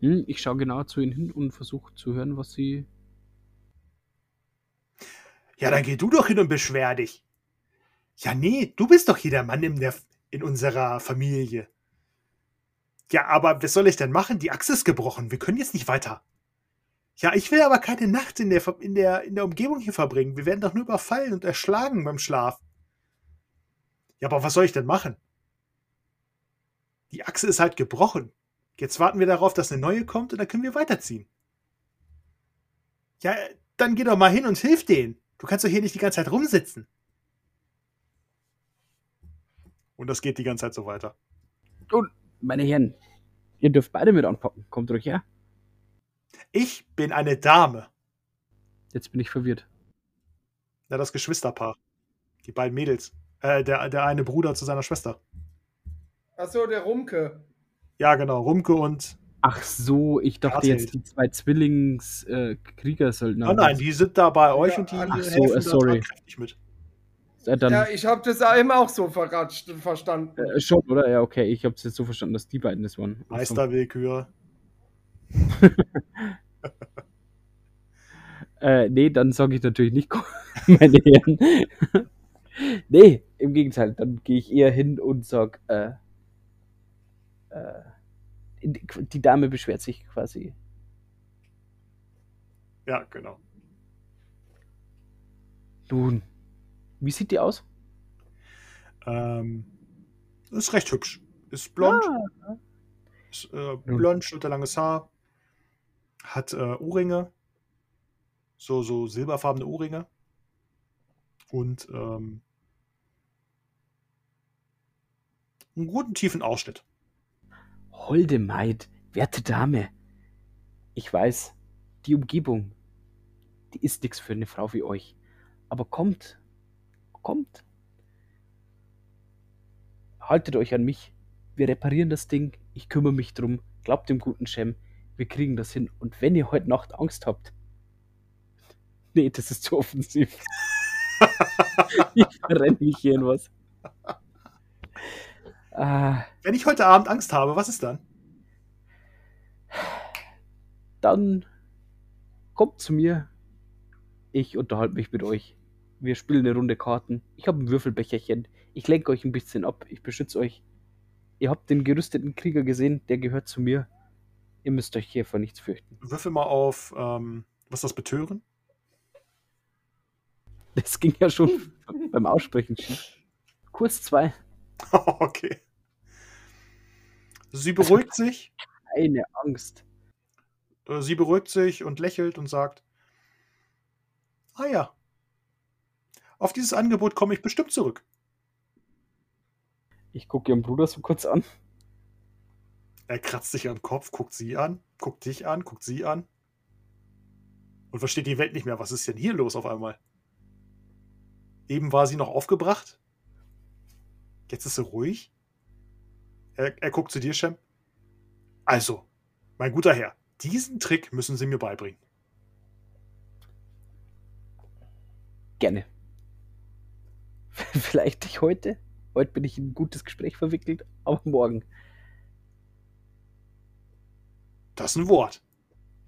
Hm, ich schaue genau zu ihnen hin und versuche zu hören, was sie. Ja, dann geh du doch hin und beschwer dich. Ja, nee, du bist doch hier der Mann in, der, in unserer Familie. Ja, aber was soll ich denn machen? Die Achse ist gebrochen. Wir können jetzt nicht weiter. Ja, ich will aber keine Nacht in der, in der, in der Umgebung hier verbringen. Wir werden doch nur überfallen und erschlagen beim Schlaf. Ja, aber was soll ich denn machen? Die Achse ist halt gebrochen. Jetzt warten wir darauf, dass eine neue kommt und dann können wir weiterziehen. Ja, dann geh doch mal hin und hilf denen. Du kannst doch hier nicht die ganze Zeit rumsitzen. Und das geht die ganze Zeit so weiter. Und, meine Herren, ihr dürft beide mit anpacken. Kommt ruhig her. Ich bin eine Dame. Jetzt bin ich verwirrt. Na, das Geschwisterpaar. Die beiden Mädels. Äh, der, der eine Bruder zu seiner Schwester. Achso, der Rumke. Ja, genau. Rumke und. Ach so, ich dachte Harthild. jetzt die zwei Zwillings-Kriegersöldner. Oh nein, die sind da bei euch Ja, und die ach so, helfen äh, da sorry. tatkräftig mit. Äh, dann, Ja, ich habe das eben auch so verratscht, verstanden. äh, schon, oder? Ja, okay. Ich habe es jetzt so verstanden, dass die beiden das waren. Meisterwillkür. Äh, nee, dann sage ich natürlich nicht, meine Herren. nee, im Gegenteil, dann gehe ich eher hin und sag, äh, äh, die Dame beschwert sich quasi. Ja, genau. Nun, wie sieht die aus? Ähm, ist recht hübsch. Ist blond. Ah, Ist, äh, blond, schulterlanges Haar. Hat äh, Ohrringe. So, so silberfarbene Ohrringe. Und ähm, einen guten tiefen Ausschnitt. holde Maid, werte Dame. Ich weiß, die Umgebung, die ist nichts für eine Frau wie euch. Aber kommt, kommt. Haltet euch an mich. Wir reparieren das Ding. Ich kümmere mich drum. Glaubt dem guten Shem. Wir kriegen das hin. Und wenn ihr heute Nacht Angst habt. Nee, das ist zu offensiv. ich verrenne mich hier in was. Ah, Wenn ich heute Abend Angst habe, was ist dann? dann kommt zu mir. Ich unterhalte mich mit euch. Wir spielen eine Runde Karten. Ich habe ein Würfelbecherchen. Ich lenke euch ein bisschen ab. Ich beschütze euch. Ihr habt den gerüsteten Krieger gesehen. Der gehört zu mir. Ihr müsst euch hier vor nichts fürchten. Würfel mal auf, ähm, was ist das Betören? Das ging ja schon beim Aussprechen schief. Kurs zwei. okay. Sie beruhigt sich. Keine Angst. Äh, Sie beruhigt sich und lächelt und sagt: Ah ja, auf dieses Angebot komme ich bestimmt zurück. Ich gucke ihren Bruder so kurz an. Er kratzt sich am Kopf, guckt sie an, guckt dich an, guckt sie an und versteht die Welt nicht mehr. Was ist denn hier los auf einmal? Eben war sie noch aufgebracht. Jetzt ist sie ruhig. Er, er guckt zu dir, Shem. Also, mein guter Herr, diesen Trick müssen Sie mir beibringen. Gerne. Vielleicht nicht heute. Heute bin ich in ein gutes Gespräch verwickelt, aber morgen. Das ist ein Wort.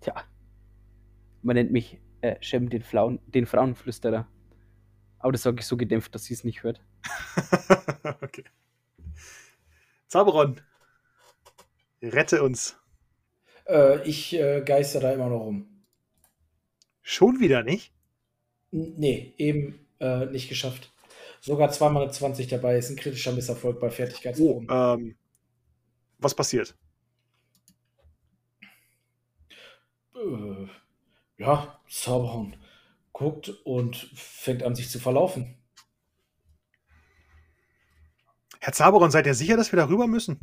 Tja. Man nennt mich äh, Shem den, Flauen, den Frauenflüsterer. Aber das sage ich so gedämpft, dass sie es nicht hört. okay. Zaberon, rette uns. Äh, ich äh, geister da immer noch rum. Schon wieder nicht? N nee, eben äh, nicht geschafft. Sogar zweimal eine 20 dabei ist ein kritischer Misserfolg bei Fertigkeitsproben. Oh, ähm, was passiert? Äh, ja, Zauberhorn guckt und fängt an, sich zu verlaufen. Herr Zaberon, seid ihr sicher, dass wir da rüber müssen?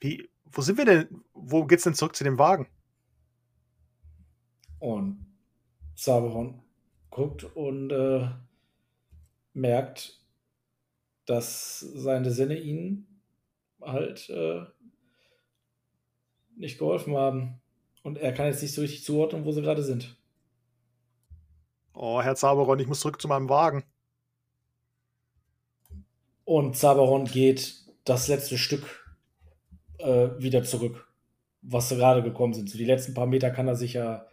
Wie, wo sind wir denn? Wo geht's denn zurück zu dem Wagen? Und Zaberon guckt und äh, merkt, dass seine Sinne ihnen halt äh, nicht geholfen haben. Und er kann jetzt nicht so richtig zuordnen, wo sie gerade sind. Oh, Herr Zaberon, ich muss zurück zu meinem Wagen. Und Zaberon geht das letzte Stück äh, wieder zurück, was sie gerade gekommen sind. So die letzten paar Meter kann er sich ja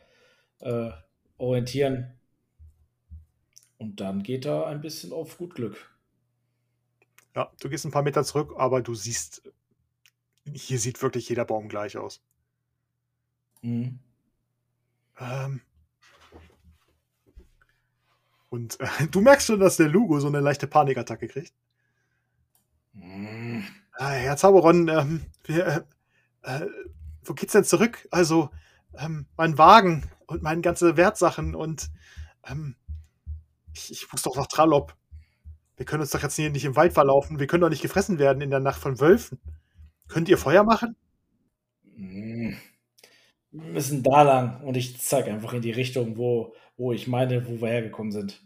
äh, orientieren. Und dann geht er ein bisschen auf gut Glück. Ja, du gehst ein paar Meter zurück, aber du siehst, hier sieht wirklich jeder Baum gleich aus. Mhm. Ähm. Und äh, du merkst schon, dass der Lugo so eine leichte Panikattacke kriegt. Mhm. Ah, Herr Zauberon, ähm, wir, äh, äh, wo geht's denn zurück? Also, ähm, mein Wagen und meine ganze Wertsachen und ähm, ich, ich muss doch nach Trallop. Wir können uns doch jetzt hier nicht im Wald verlaufen. Wir können doch nicht gefressen werden in der Nacht von Wölfen. Könnt ihr Feuer machen? Mhm. Wir müssen da lang und ich zeige einfach in die Richtung, wo, wo ich meine, wo wir hergekommen sind.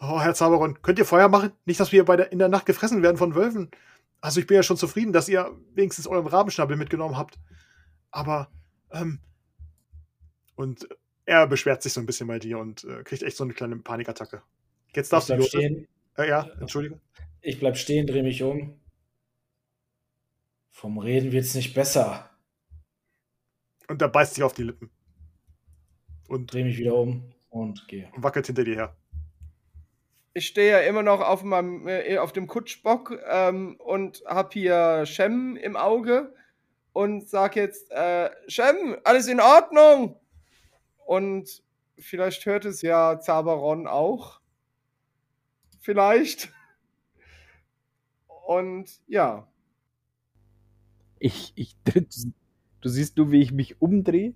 Oh, Herr Zauberon, könnt ihr Feuer machen? Nicht, dass wir bei der, in der Nacht gefressen werden von Wölfen. Also ich bin ja schon zufrieden, dass ihr wenigstens euren Rabenschnabel mitgenommen habt. Aber, ähm, und er beschwert sich so ein bisschen bei dir und äh, kriegt echt so eine kleine Panikattacke. Jetzt Ich darfst du bleib los. stehen, Äh, ja, Entschuldigung. ich bleib stehen, drehe mich um. Vom Reden wird's nicht besser. Und er beißt sich auf die Lippen. Und Drehe mich wieder um und gehe. wackelt hinter dir her. Ich stehe ja immer noch auf, meinem, äh, auf dem Kutschbock ähm, und habe hier Shem im Auge und sage jetzt, äh, Shem, alles in Ordnung? Und vielleicht hört es ja Zaberon auch. Vielleicht. Und ja, Ich, ich, du siehst nur, wie ich mich umdrehe,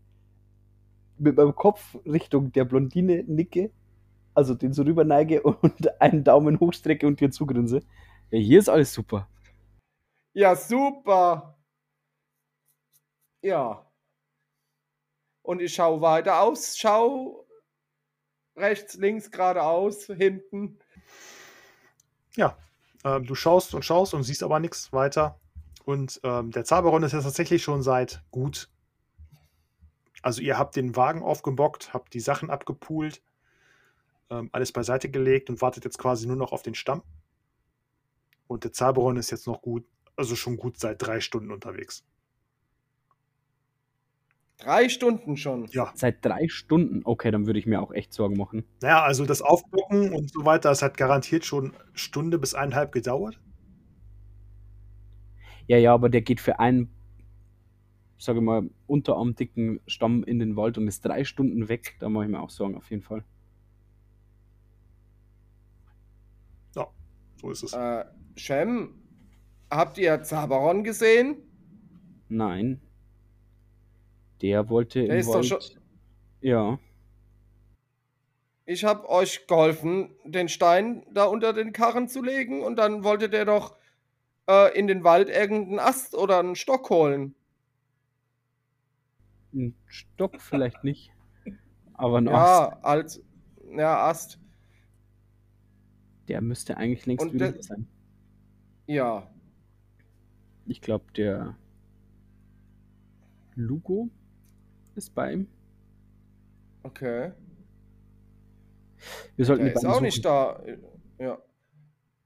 mit meinem Kopf Richtung der Blondine nicke, also den so rüber neige und einen Daumen hochstrecke und dir zugrinse. Ja, hier ist alles super. ja, super. Ja. Und ich schaue weiter aus, schau rechts, links, geradeaus, hinten. Ja, ähm, du schaust und schaust und siehst aber nichts weiter. Und ähm, der Zaberon ist jetzt tatsächlich schon seit gut. Also ihr habt den Wagen aufgebockt, habt die Sachen abgepult, ähm, alles beiseite gelegt und wartet jetzt quasi nur noch auf den Stamm. Und der Zaberon ist jetzt noch gut, also schon gut seit drei Stunden unterwegs. Drei Stunden schon. Ja, Seit drei Stunden. Okay, dann würde ich mir auch echt Sorgen machen. naja, also das Aufbocken und so weiter, das hat garantiert schon Stunde bis eineinhalb gedauert. Ja, ja, aber der geht für einen, sage ich mal, unterarmdicken Stamm in den Wald und ist drei Stunden weg. Da mache ich mir auch Sorgen, auf jeden Fall. So ist es. Äh, Shem, habt ihr Zaberon gesehen? Nein. Der wollte Der im ist doch Wald. schon- Ja. Ich habe euch geholfen, den Stein da unter den Karren zu legen und dann wollte der doch äh, in den Wald irgendeinen Ast oder einen Stock holen. Ein Stock vielleicht nicht. Aber ein Ast, Ja, als ja, Ast. der müsste eigentlich längst Und wieder sein. Ja. Ich glaube, der Lugo ist bei ihm. Okay. Wir sollten Der ist auch suchen. nicht da. Ja.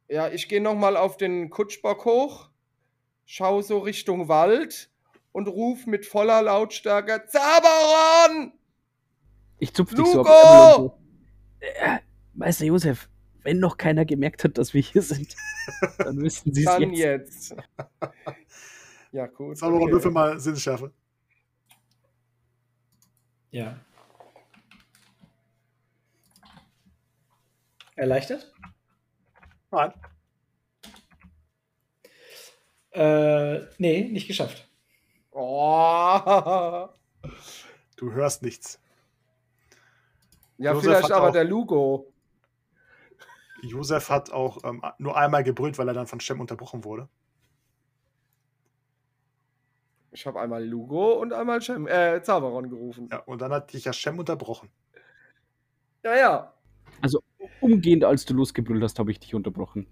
Ja, ich gehe nochmal auf den Kutschbock hoch schau so Richtung Wald und ruf mit voller Lautstärke Zaberon! Ich zupf dich Lugo! So. Äh, Meister Josef, wenn noch keiner gemerkt hat, dass wir hier sind, dann wissen sie es Dann jetzt. jetzt. ja, gut. Zauberer, okay. würfel mal Sinnesschärfe. Ja. Erleichtert? Nein. Äh, nee, nicht geschafft. Oh. Du hörst nichts. Ja, Josef vielleicht aber auch- der Lugo. Josef hat auch ähm, nur einmal gebrüllt, weil er dann von Shem unterbrochen wurde. Ich habe einmal Lugo und einmal Chem, äh, Zauberon gerufen. Ja, und dann hat dich ja Shem unterbrochen. Ja, ja. Umgehend, als du losgebrüllt hast, habe ich dich unterbrochen.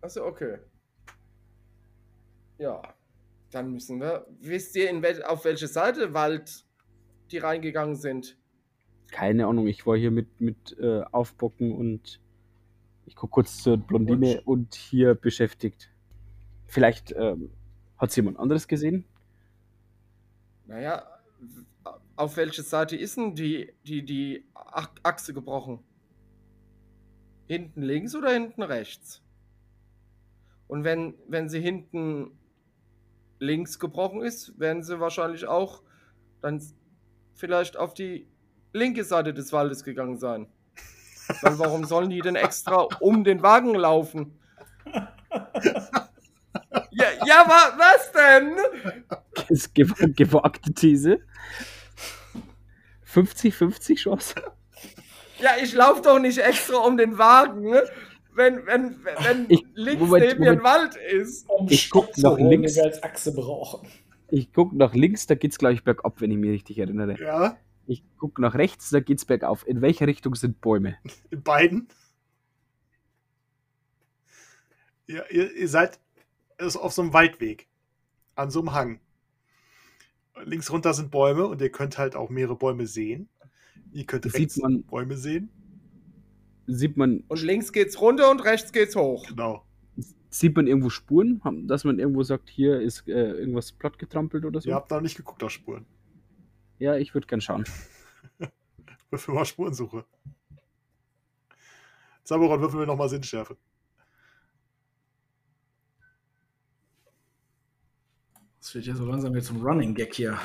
Achso, okay. Ja. Dann müssen wir. Wisst ihr, in wel auf welche Seite Wald die reingegangen sind? Keine Ahnung, ich war hier mit, mit äh, Aufbocken und ich gucke kurz zur Blondine und, hier beschäftigt. Vielleicht ähm, hat es jemand anderes gesehen? Naja, auf welche Seite ist denn die, die, die Ach Achse gebrochen? Hinten links oder hinten rechts? Und wenn, wenn sie hinten links gebrochen ist, werden sie wahrscheinlich auch dann vielleicht auf die linke Seite des Waldes gegangen sein. Weil warum sollen die denn extra um den Wagen laufen? Ja, ja wa was denn? Ist gew gewagte These. 50-50 Chance. Ja, ich laufe doch nicht extra um den Wagen, ne? wenn, wenn, wenn Ich- links Moment, neben mir ein. Wald ist. Um Ich Stock guck zu nach holen, links. als Achse brauchen. Ich gucke nach links, da geht's glaube ich bergab, wenn ich mich richtig erinnere. Ja, Ich gucke nach rechts, da geht's bergauf. In welcher Richtung sind Bäume? in beiden. Ihr, ihr, ihr seid ist auf so einem Waldweg. An so einem Hang. Links runter sind Bäume und ihr könnt halt auch mehrere Bäume sehen. Ihr könnt Sieht rechts man- Bäume sehen. Sieht man, Und links geht's runter und rechts geht's hoch. Genau. sieht man irgendwo Spuren? Dass man irgendwo sagt, hier ist äh, irgendwas platt getrampelt oder so? Ihr habt noch nicht geguckt auf Spuren. Ja, ich würde gern schauen. Würfel mal Spurensuche. Zaboron, würfeln wir nochmal Sinnschärfe. Das wird ja so langsam jetzt zum Running Gag hier.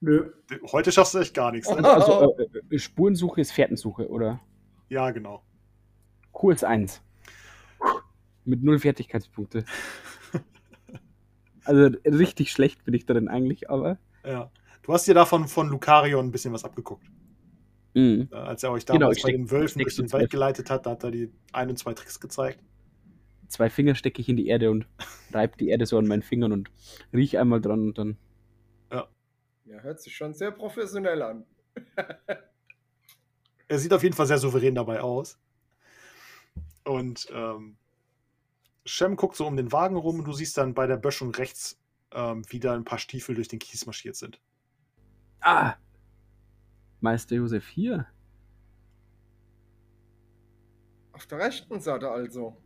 Nö. Heute schaffst du echt gar nichts. Ne? Also äh, äh, Spurensuche ist Fährtensuche, oder? Ja, genau. Kurs 1. Mit null Fertigkeitspunkte. Also richtig schlecht bin ich darin eigentlich, aber. Ja. Du hast dir davon von Lucarion ein bisschen was abgeguckt. mh. Äh, Als er euch Genau, damals ich bei den Wölfen durch den Wald geleitet hat, da hat er die ein und zwei Tricks gezeigt. Zwei Finger stecke ich in die Erde und reib die Erde so an meinen Fingern und riech einmal dran und dann. Ja, hört sich schon sehr professionell an. Er sieht auf jeden Fall sehr souverän dabei aus. Und ähm, Shem guckt so um den Wagen rum und du siehst dann bei der Böschung rechts ähm, wieder ein paar Stiefel durch den Kies marschiert sind. Ah! Meister Josef hier. Auf der rechten Seite also.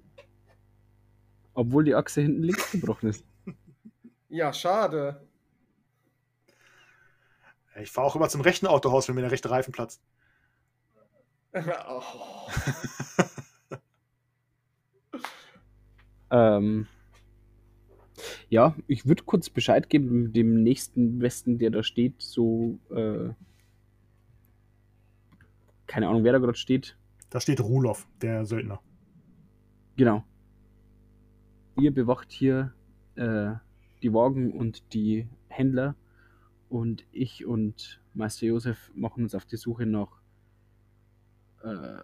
Obwohl die Achse hinten links gebrochen ist. Ja, schade. Ich fahre auch immer zum rechten Autohaus, wenn mir der rechte Reifen platzt. oh. Ähm, ja, ich würde kurz Bescheid geben, dem nächsten Westen, der da steht, so, äh, keine Ahnung, wer da gerade steht. Da steht Rulof, der Söldner. Genau. Ihr bewacht hier äh, die Wagen und die Händler und ich und Meister Josef machen uns auf die Suche nach äh,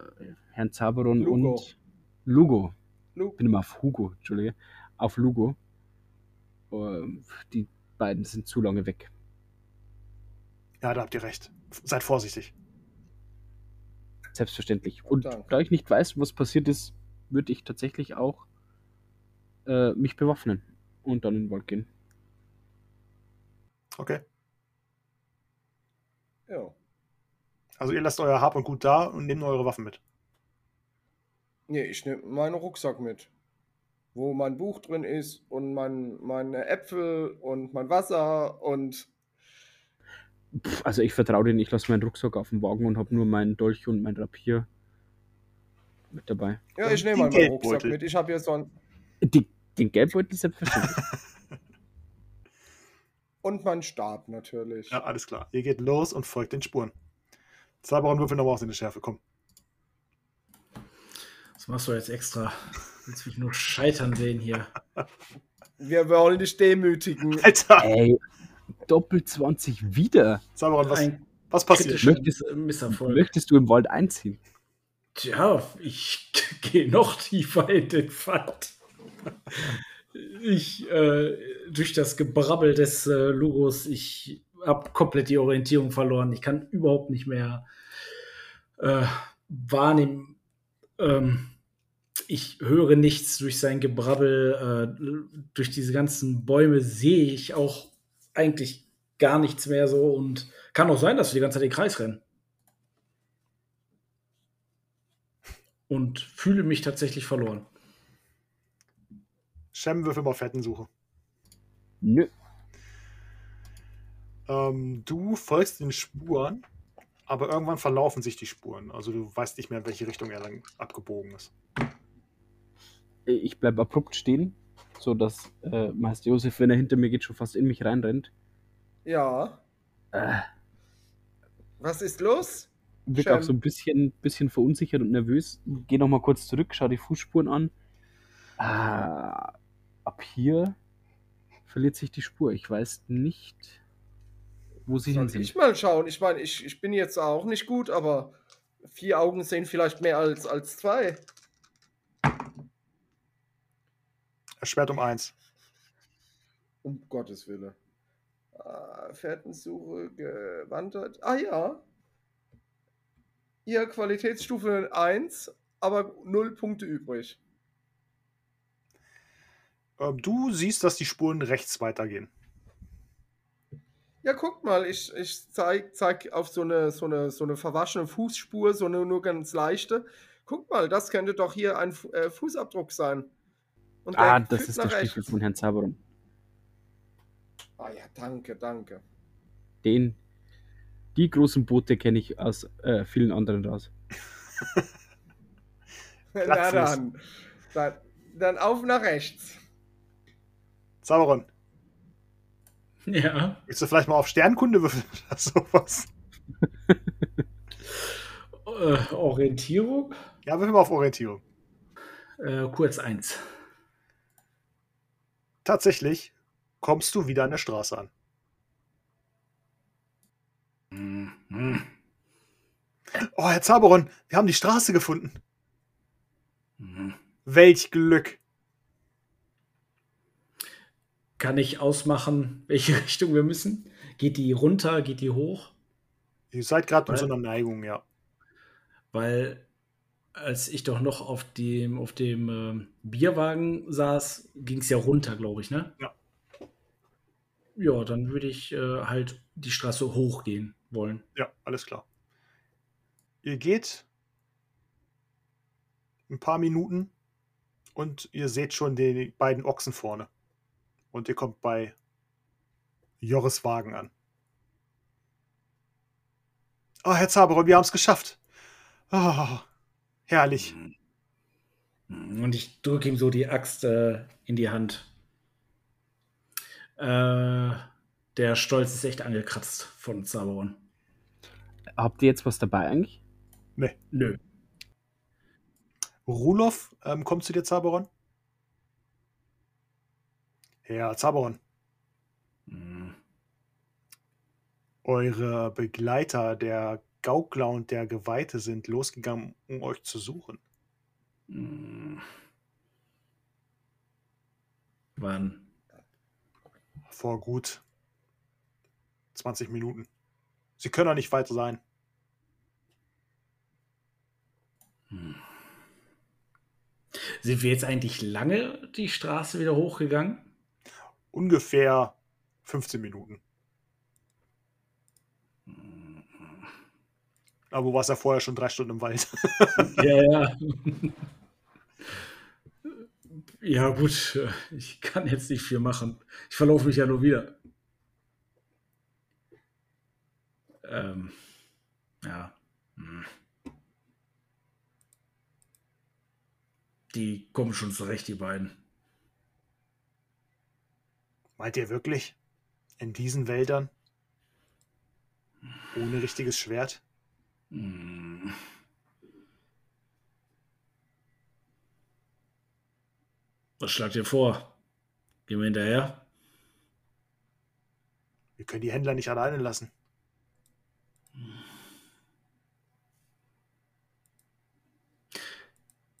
Herrn Zaberon Lugo. und Lugo. Luke. bin immer auf Hugo, Entschuldige, auf Lugo. Ähm, die beiden sind zu lange weg. Ja, da habt ihr recht. Seid vorsichtig. Selbstverständlich. Und Danke. da ich nicht weiß, was passiert ist, würde ich tatsächlich auch äh, mich bewaffnen und dann in den Wald gehen. Okay. Ja. Also ihr lasst euer Hab und Gut da und nehmt eure Waffen mit. Nee, ich nehme meinen Rucksack mit. wo mein Buch drin ist und mein, meine Äpfel und mein Wasser und Pff, also ich vertraue denen, ich lasse meinen Rucksack auf dem Wagen und habe nur meinen Dolch und mein Rapier mit dabei. ja, ich nehme mal meinen Rucksack mit. Ich habe hier so ein Die, den Geldbeutel selbstverständlich. und meinen Stab natürlich. Ja, alles klar. Ihr geht los und folgt den Spuren. Zaberon würfel nochmal aus in die Schärfe, komm. Was machst du jetzt extra? Willst mich nur scheitern sehen hier. Wir wollen dich demütigen. Alter! Ey, Doppel 20 wieder. Zaberon, was, Ein was passiert? Möchtest- Misserfolg. Möchtest du im Wald einziehen? Tja, ich gehe noch tiefer in den Pfad. Ich, äh, durch das Gebrabbel des äh, Logos, ich habe komplett die Orientierung verloren. Ich kann überhaupt nicht mehr äh, wahrnehmen. Ähm, ich höre nichts durch sein Gebrabbel. Äh, durch diese ganzen Bäume sehe ich auch eigentlich gar nichts mehr so und kann auch sein, dass wir die ganze Zeit den Kreis rennen. Und fühle mich tatsächlich verloren. Shem, würfel mal Fettensuche. Nö. Ähm, du folgst den Spuren, aber irgendwann verlaufen sich die Spuren. Also du weißt nicht mehr, in welche Richtung er lang abgebogen ist. Ich bleibe abrupt stehen, sodass äh, Meister Josef, wenn er hinter mir geht, schon fast in mich reinrennt. Ja. Äh, Was ist los? wirkt auch so ein bisschen, bisschen verunsichert und nervös. Geh noch mal kurz zurück, schau die Fußspuren an. Ah, ab hier verliert sich die Spur. Ich weiß nicht, wo sie hin sind. ich mal schauen? Ich meine, ich, ich bin jetzt auch nicht gut, aber vier Augen sehen vielleicht mehr als, als zwei. Erschwert um eins. Um Gottes Willen. Ah, Fährtensuche gewandert. Ah ja. Hier Qualitätsstufe 1, aber 0 Punkte übrig. Ähm, du siehst, dass die Spuren rechts weitergehen. Ja, guck mal, ich, ich zeig, zeig auf so eine, so, eine, so eine verwaschene Fußspur, so eine nur ganz leichte. Guck mal, das könnte doch hier ein äh, Fußabdruck sein. Und Ah, das ist der Stiefel rechts. von Herrn Zaberon. Ah ja, danke, danke. Den, die großen Boote kenne ich aus äh, vielen anderen raus. Na dann, dann. Dann auf nach rechts. Zaberon, Ja. willst du vielleicht mal auf Sternkunde würfeln oder sowas? Äh, Orientierung. Ja, würfel mal auf Orientierung. Äh, kurz eins. Tatsächlich kommst du wieder an der Straße an. Mhm. Oh, Herr Zaberon, wir haben die Straße gefunden. Mhm. Welch Glück. Kann ich ausmachen, welche Richtung wir müssen? Geht die runter, geht die hoch? Ihr seid gerade in so einer Neigung, ja. Weil als ich doch noch auf dem, auf dem ähm, Bierwagen saß, ging es ja runter, glaube ich, ne? Ja. Ja, dann würde ich äh, halt die Straße hochgehen wollen. Ja, alles klar. Ihr geht ein paar Minuten und ihr seht schon die beiden Ochsen vorne. Und ihr kommt bei Joris Wagen an. Oh, Herr Zaberon, wir haben es geschafft. Oh, herrlich. Und ich drücke ihm so die Axt äh, in die Hand. Äh, der Stolz ist echt angekratzt von Zaberon. Habt ihr jetzt was dabei eigentlich? Nö. Rulof ähm, kommt zu dir, Zaberon. Herr Zaberon, Mhm. eure Begleiter, der Gaukler und der Geweihte, sind losgegangen, um euch zu suchen. Mhm. Wann? Vor gut 20 Minuten. Sie können doch nicht weiter sein. Hm. Sind wir jetzt eigentlich lange die Straße wieder hochgegangen? Ungefähr 15 Minuten. Aber du warst ja vorher schon drei Stunden im Wald. Ja, ja. Ja, gut, ich kann jetzt nicht viel machen. Ich verlaufe mich ja nur wieder. Ähm, ja. Hm. Die kommen schon zurecht, die beiden. Meint ihr wirklich? In diesen Wäldern? Ohne richtiges Schwert? Hm. Was schlagt ihr vor? Gehen wir hinterher? Wir können die Händler nicht alleine lassen.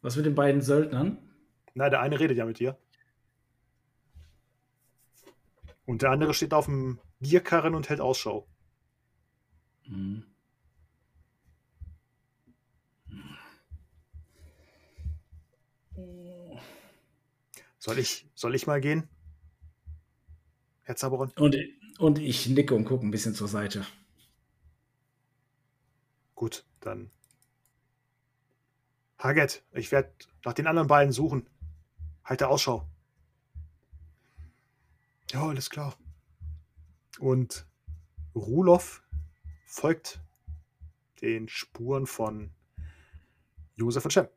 Was mit den beiden Söldnern? Na, der eine redet ja mit dir. Und der andere steht auf dem Bierkarren und hält Ausschau. Hm. Soll ich, soll ich mal gehen? Herr Zaberon? Und, und ich nicke und gucke ein bisschen zur Seite. Gut, dann. Haget, ich werde nach den anderen beiden suchen. Halte Ausschau. Ja, alles klar. Und Ruloff folgt den Spuren von Josef und Shem.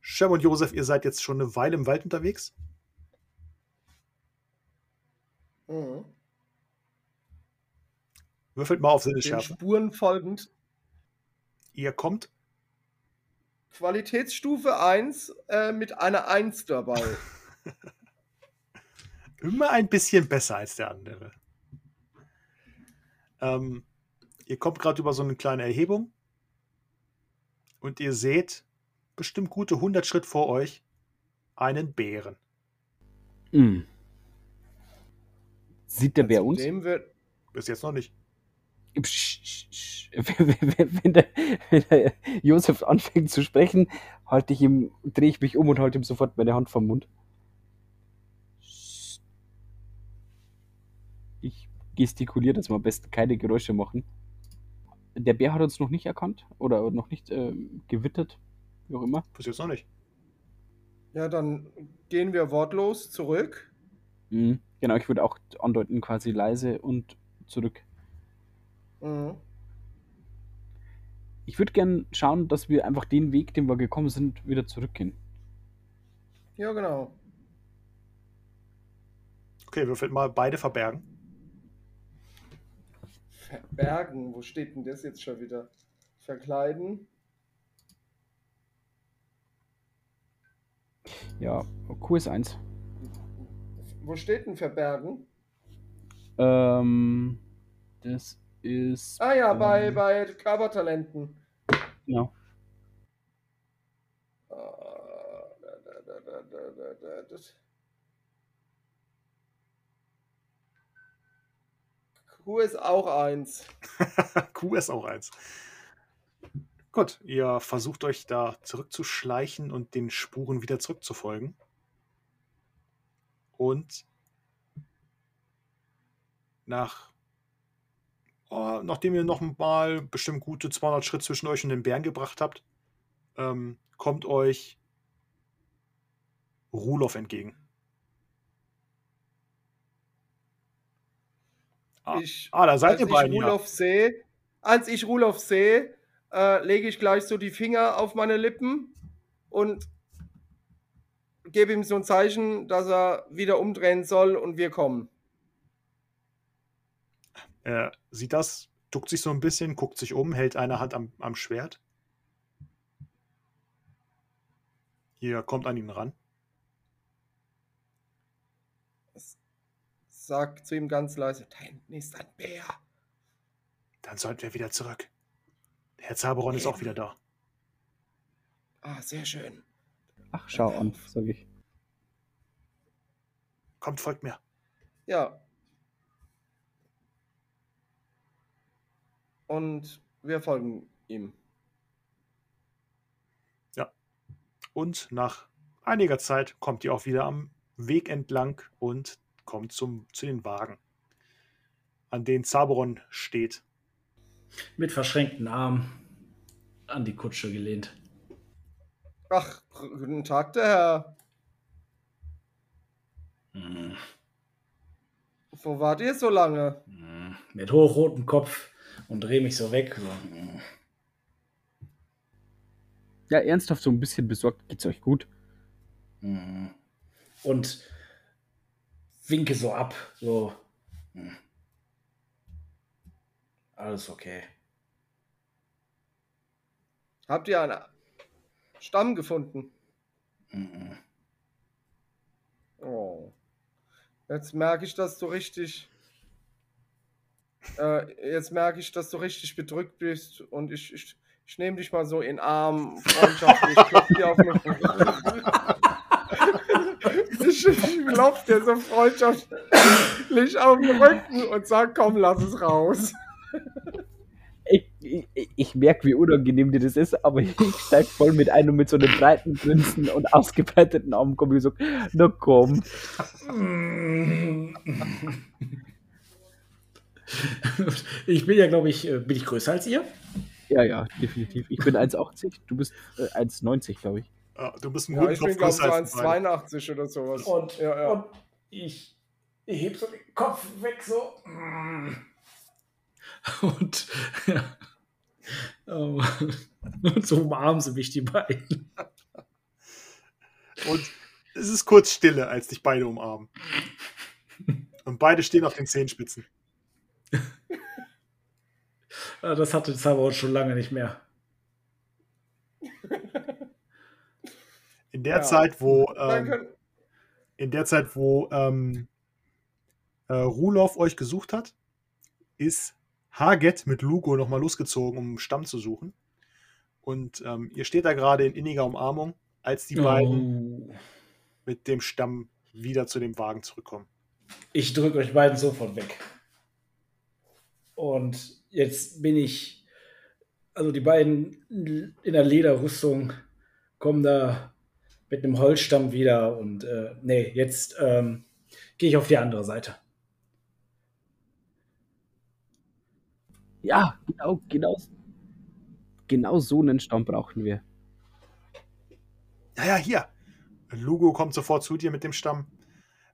Shem und Josef, ihr seid jetzt schon eine Weile im Wald unterwegs. Mhm. Würfelt mal auf Den Sinnesschärfe. Spuren folgend. Ihr kommt. Qualitätsstufe 1 äh, mit einer 1 dabei. immer ein bisschen besser als der andere. Ähm, ihr kommt gerade über so eine kleine Erhebung und ihr seht bestimmt gute 100 Schritt vor euch einen Bären. Hm. Sieht der Bär uns? Dem wird, Bis jetzt noch nicht. Wenn der, wenn der Josef anfängt zu sprechen, halte ich ihm, drehe ich mich um und halte ihm sofort meine Hand vom Mund. Ich gestikuliere, dass wir am besten keine Geräusche machen. Der Bär hat uns noch nicht erkannt oder noch nicht ähm, gewittert, wie auch immer. Jetzt noch nicht. ja, dann gehen wir wortlos zurück. Mhm. Genau, ich würde auch andeuten, quasi leise und zurück. Mhm. Ich würde gern schauen, dass wir einfach den Weg, den wir gekommen sind, wieder zurückgehen. Ja, genau. Okay, würfelt mal beide verbergen. Verbergen. Wo steht denn das jetzt schon wieder? Verkleiden. Ja, Q ist 1. Wo steht denn Verbergen? Ähm, das ist. Ah ja, bei, ähm, bei Covertalenten. Genau. Ja. Ah, das Q ist auch eins. Q ist auch eins. Gut, ihr versucht euch da zurückzuschleichen und den Spuren wieder zurückzufolgen. Und nach, oh, nachdem ihr noch mal bestimmt gute 200 Schritt zwischen euch und den Bären gebracht habt, ähm, kommt euch Ruloff entgegen. Ich, ah, da seid als ihr ich beiden ja. Sehe, als ich Rulof sehe, äh, lege ich gleich so die Finger auf meine Lippen und gebe ihm so ein Zeichen, dass er wieder umdrehen soll und wir kommen. Er sieht das, duckt sich so ein bisschen, guckt sich um, hält eine Hand am, am Schwert. Ihr kommt an ihn ran. Sag zu ihm ganz leise, da hinten ist ein Bär. Dann sollten wir wieder zurück. Herr Zaberon ist auch Eben. wieder da. Ah, sehr schön. Ach, schau an, sage ich. Kommt, folgt mir. Ja. Und wir folgen ihm. Und nach einiger Zeit kommt ihr auch wieder am Weg entlang und kommt zum, zu den Wagen, an denen Zaberon steht. Mit verschränkten Armen an die Kutsche gelehnt. Ach, guten Tag, der Herr. Hm, Wo wart ihr so lange? hm. Mit hochrotem Kopf und drehe mich so weg. So. hm. Ja, ernsthaft, so ein bisschen besorgt. Geht's euch gut? Mhm. Und winke so ab. So. hm. Alles okay. Habt ihr einen Stamm gefunden? Mhm. Oh. Jetzt merke ich, dass du richtig. Äh, jetzt merke ich, dass du richtig bedrückt bist und ich, ich, ich nehme dich mal so in den Arm, freundschaftlich, klopf dir auf den Rücken. Ich, ich klopf dir so freundschaftlich auf den Rücken und sag, komm, lass es raus. Ich, ich, ich merke, wie unangenehm dir das ist, aber ich steig voll mit ein und mit so einem breiten Grinsen und ausgebreiteten Armen komme ich so, na komm. Ich bin ja, glaube ich, äh, bin ich größer als ihr? Ja, ja, definitiv. Ich bin 1,80, du bist äh, 1,90, glaube ich. Ja, du bist ein Ja, guten ich bin, Kopf glaube ich, beiden. 1,82 oder sowas. Und, ja, ja. und ich, ich heb so den Kopf weg so. Und, ja. Oh, und so umarmen sie mich, die beiden. Und es ist kurz Stille, als dich beide umarmen. Und beide stehen auf den Zehenspitzen. Das hatte Zauber schon lange nicht mehr. Der Ja. Zeit, wo ähm, in der Zeit, wo ähm, äh, Rulof euch gesucht hat, ist Haget mit Lugo nochmal losgezogen, um Stamm zu suchen. Und ähm, ihr steht da gerade in inniger Umarmung, als die beiden Oh. mit dem Stamm wieder zu dem Wagen zurückkommen. Ich drücke euch beiden sofort weg. Und jetzt bin ich, also die beiden in der Lederrüstung kommen da mit einem Holzstamm wieder und äh, nee, jetzt ähm, gehe ich auf die andere Seite. Ja, genau, genau, genau so einen Stamm brauchen wir. Ja, ja, hier. Lugo kommt sofort zu dir mit dem Stamm.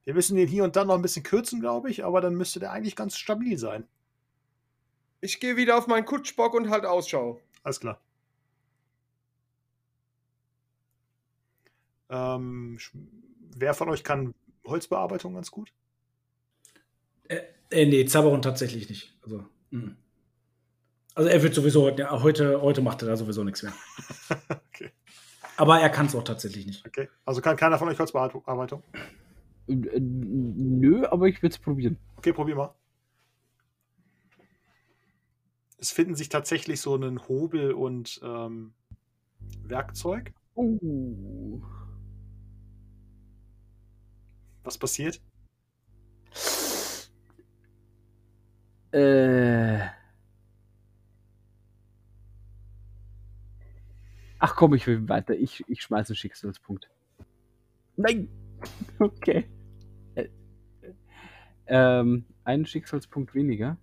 Wir müssen den hier und dann noch ein bisschen kürzen, glaube ich, aber dann müsste der eigentlich ganz stabil sein. ich gehe wieder auf meinen Kutschbock und halt Ausschau. Alles klar. Ähm, wer von euch kann Holzbearbeitung ganz gut? Äh, äh, nee, Zaberon tatsächlich nicht. Also, mm. also er wird sowieso, ja, heute, heute macht er da sowieso nichts mehr. okay. Aber er kann es auch tatsächlich nicht. okay. Also kann keiner von euch Holzbearbeitung? Äh, Nö, aber ich würde es probieren. Okay, probier mal. Es finden sich tatsächlich so einen Hobel und ähm, Werkzeug. Oh. Was passiert? Äh. Ach komm, ich will weiter. Ich, ich schmeiße einen Schicksalspunkt. Nein! Okay. Äh, ähm, einen Schicksalspunkt weniger.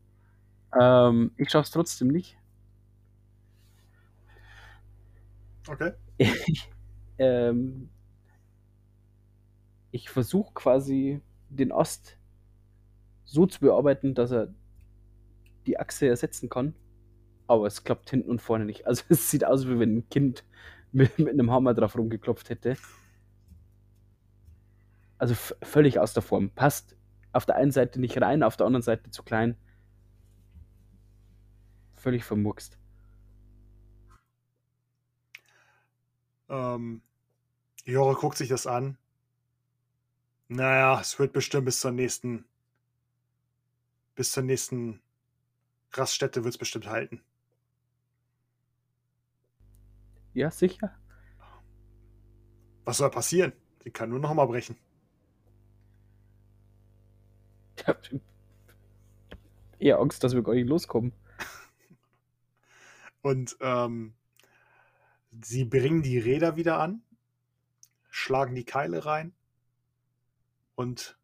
Ähm, ich schaff's trotzdem nicht. Okay. ähm, ich versuche quasi den Ost so zu bearbeiten, dass er die Achse ersetzen kann. Aber es klappt hinten und vorne nicht. Also es sieht aus, wie wenn ein Kind mit, mit einem Hammer drauf rumgeklopft hätte. Also völlig aus der Form. Passt auf der einen Seite nicht rein, auf der anderen Seite zu klein. Völlig vermurkst. Ähm, Jore guckt sich das an. Naja, es wird bestimmt bis zur nächsten. Bis zur nächsten Raststätte wird es bestimmt halten. Ja, sicher. Was soll passieren? Sie kann nur noch mal brechen. Ich hab eher Angst, dass wir gar nicht loskommen. Und ähm, sie bringen die Räder wieder an, schlagen die Keile rein und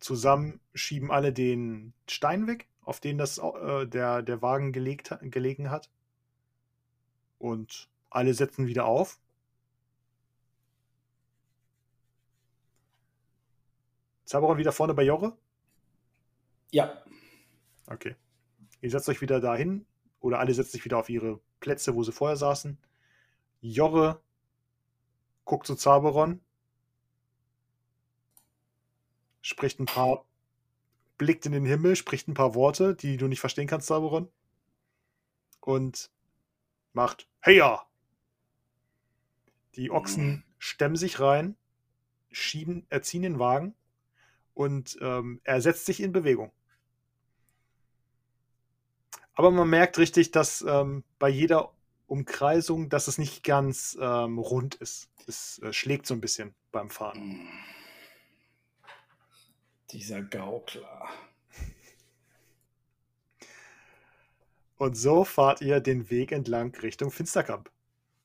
zusammen schieben alle den Stein weg, auf den das, äh, der, der Wagen gelegt, gelegen hat. Und alle setzen wieder auf. Zaberon wieder vorne bei Jorre? Ja. Okay. Ihr setzt euch wieder dahin oder alle setzen sich wieder auf ihre Plätze, wo sie vorher saßen. Jorre guckt zu Zaberon spricht ein paar, blickt in den Himmel, spricht ein paar Worte, die du nicht verstehen kannst, Zaberon. Und macht Heya! Die Ochsen stemmen sich rein, schieben, erziehen den Wagen und ähm, er setzt sich in Bewegung. Aber man merkt richtig, dass ähm, bei jeder Umkreisung, dass es nicht ganz ähm, rund ist. Es äh, schlägt so ein bisschen beim Fahren. Dieser Gaukler. Und so fahrt ihr den Weg entlang Richtung Finsterkamp.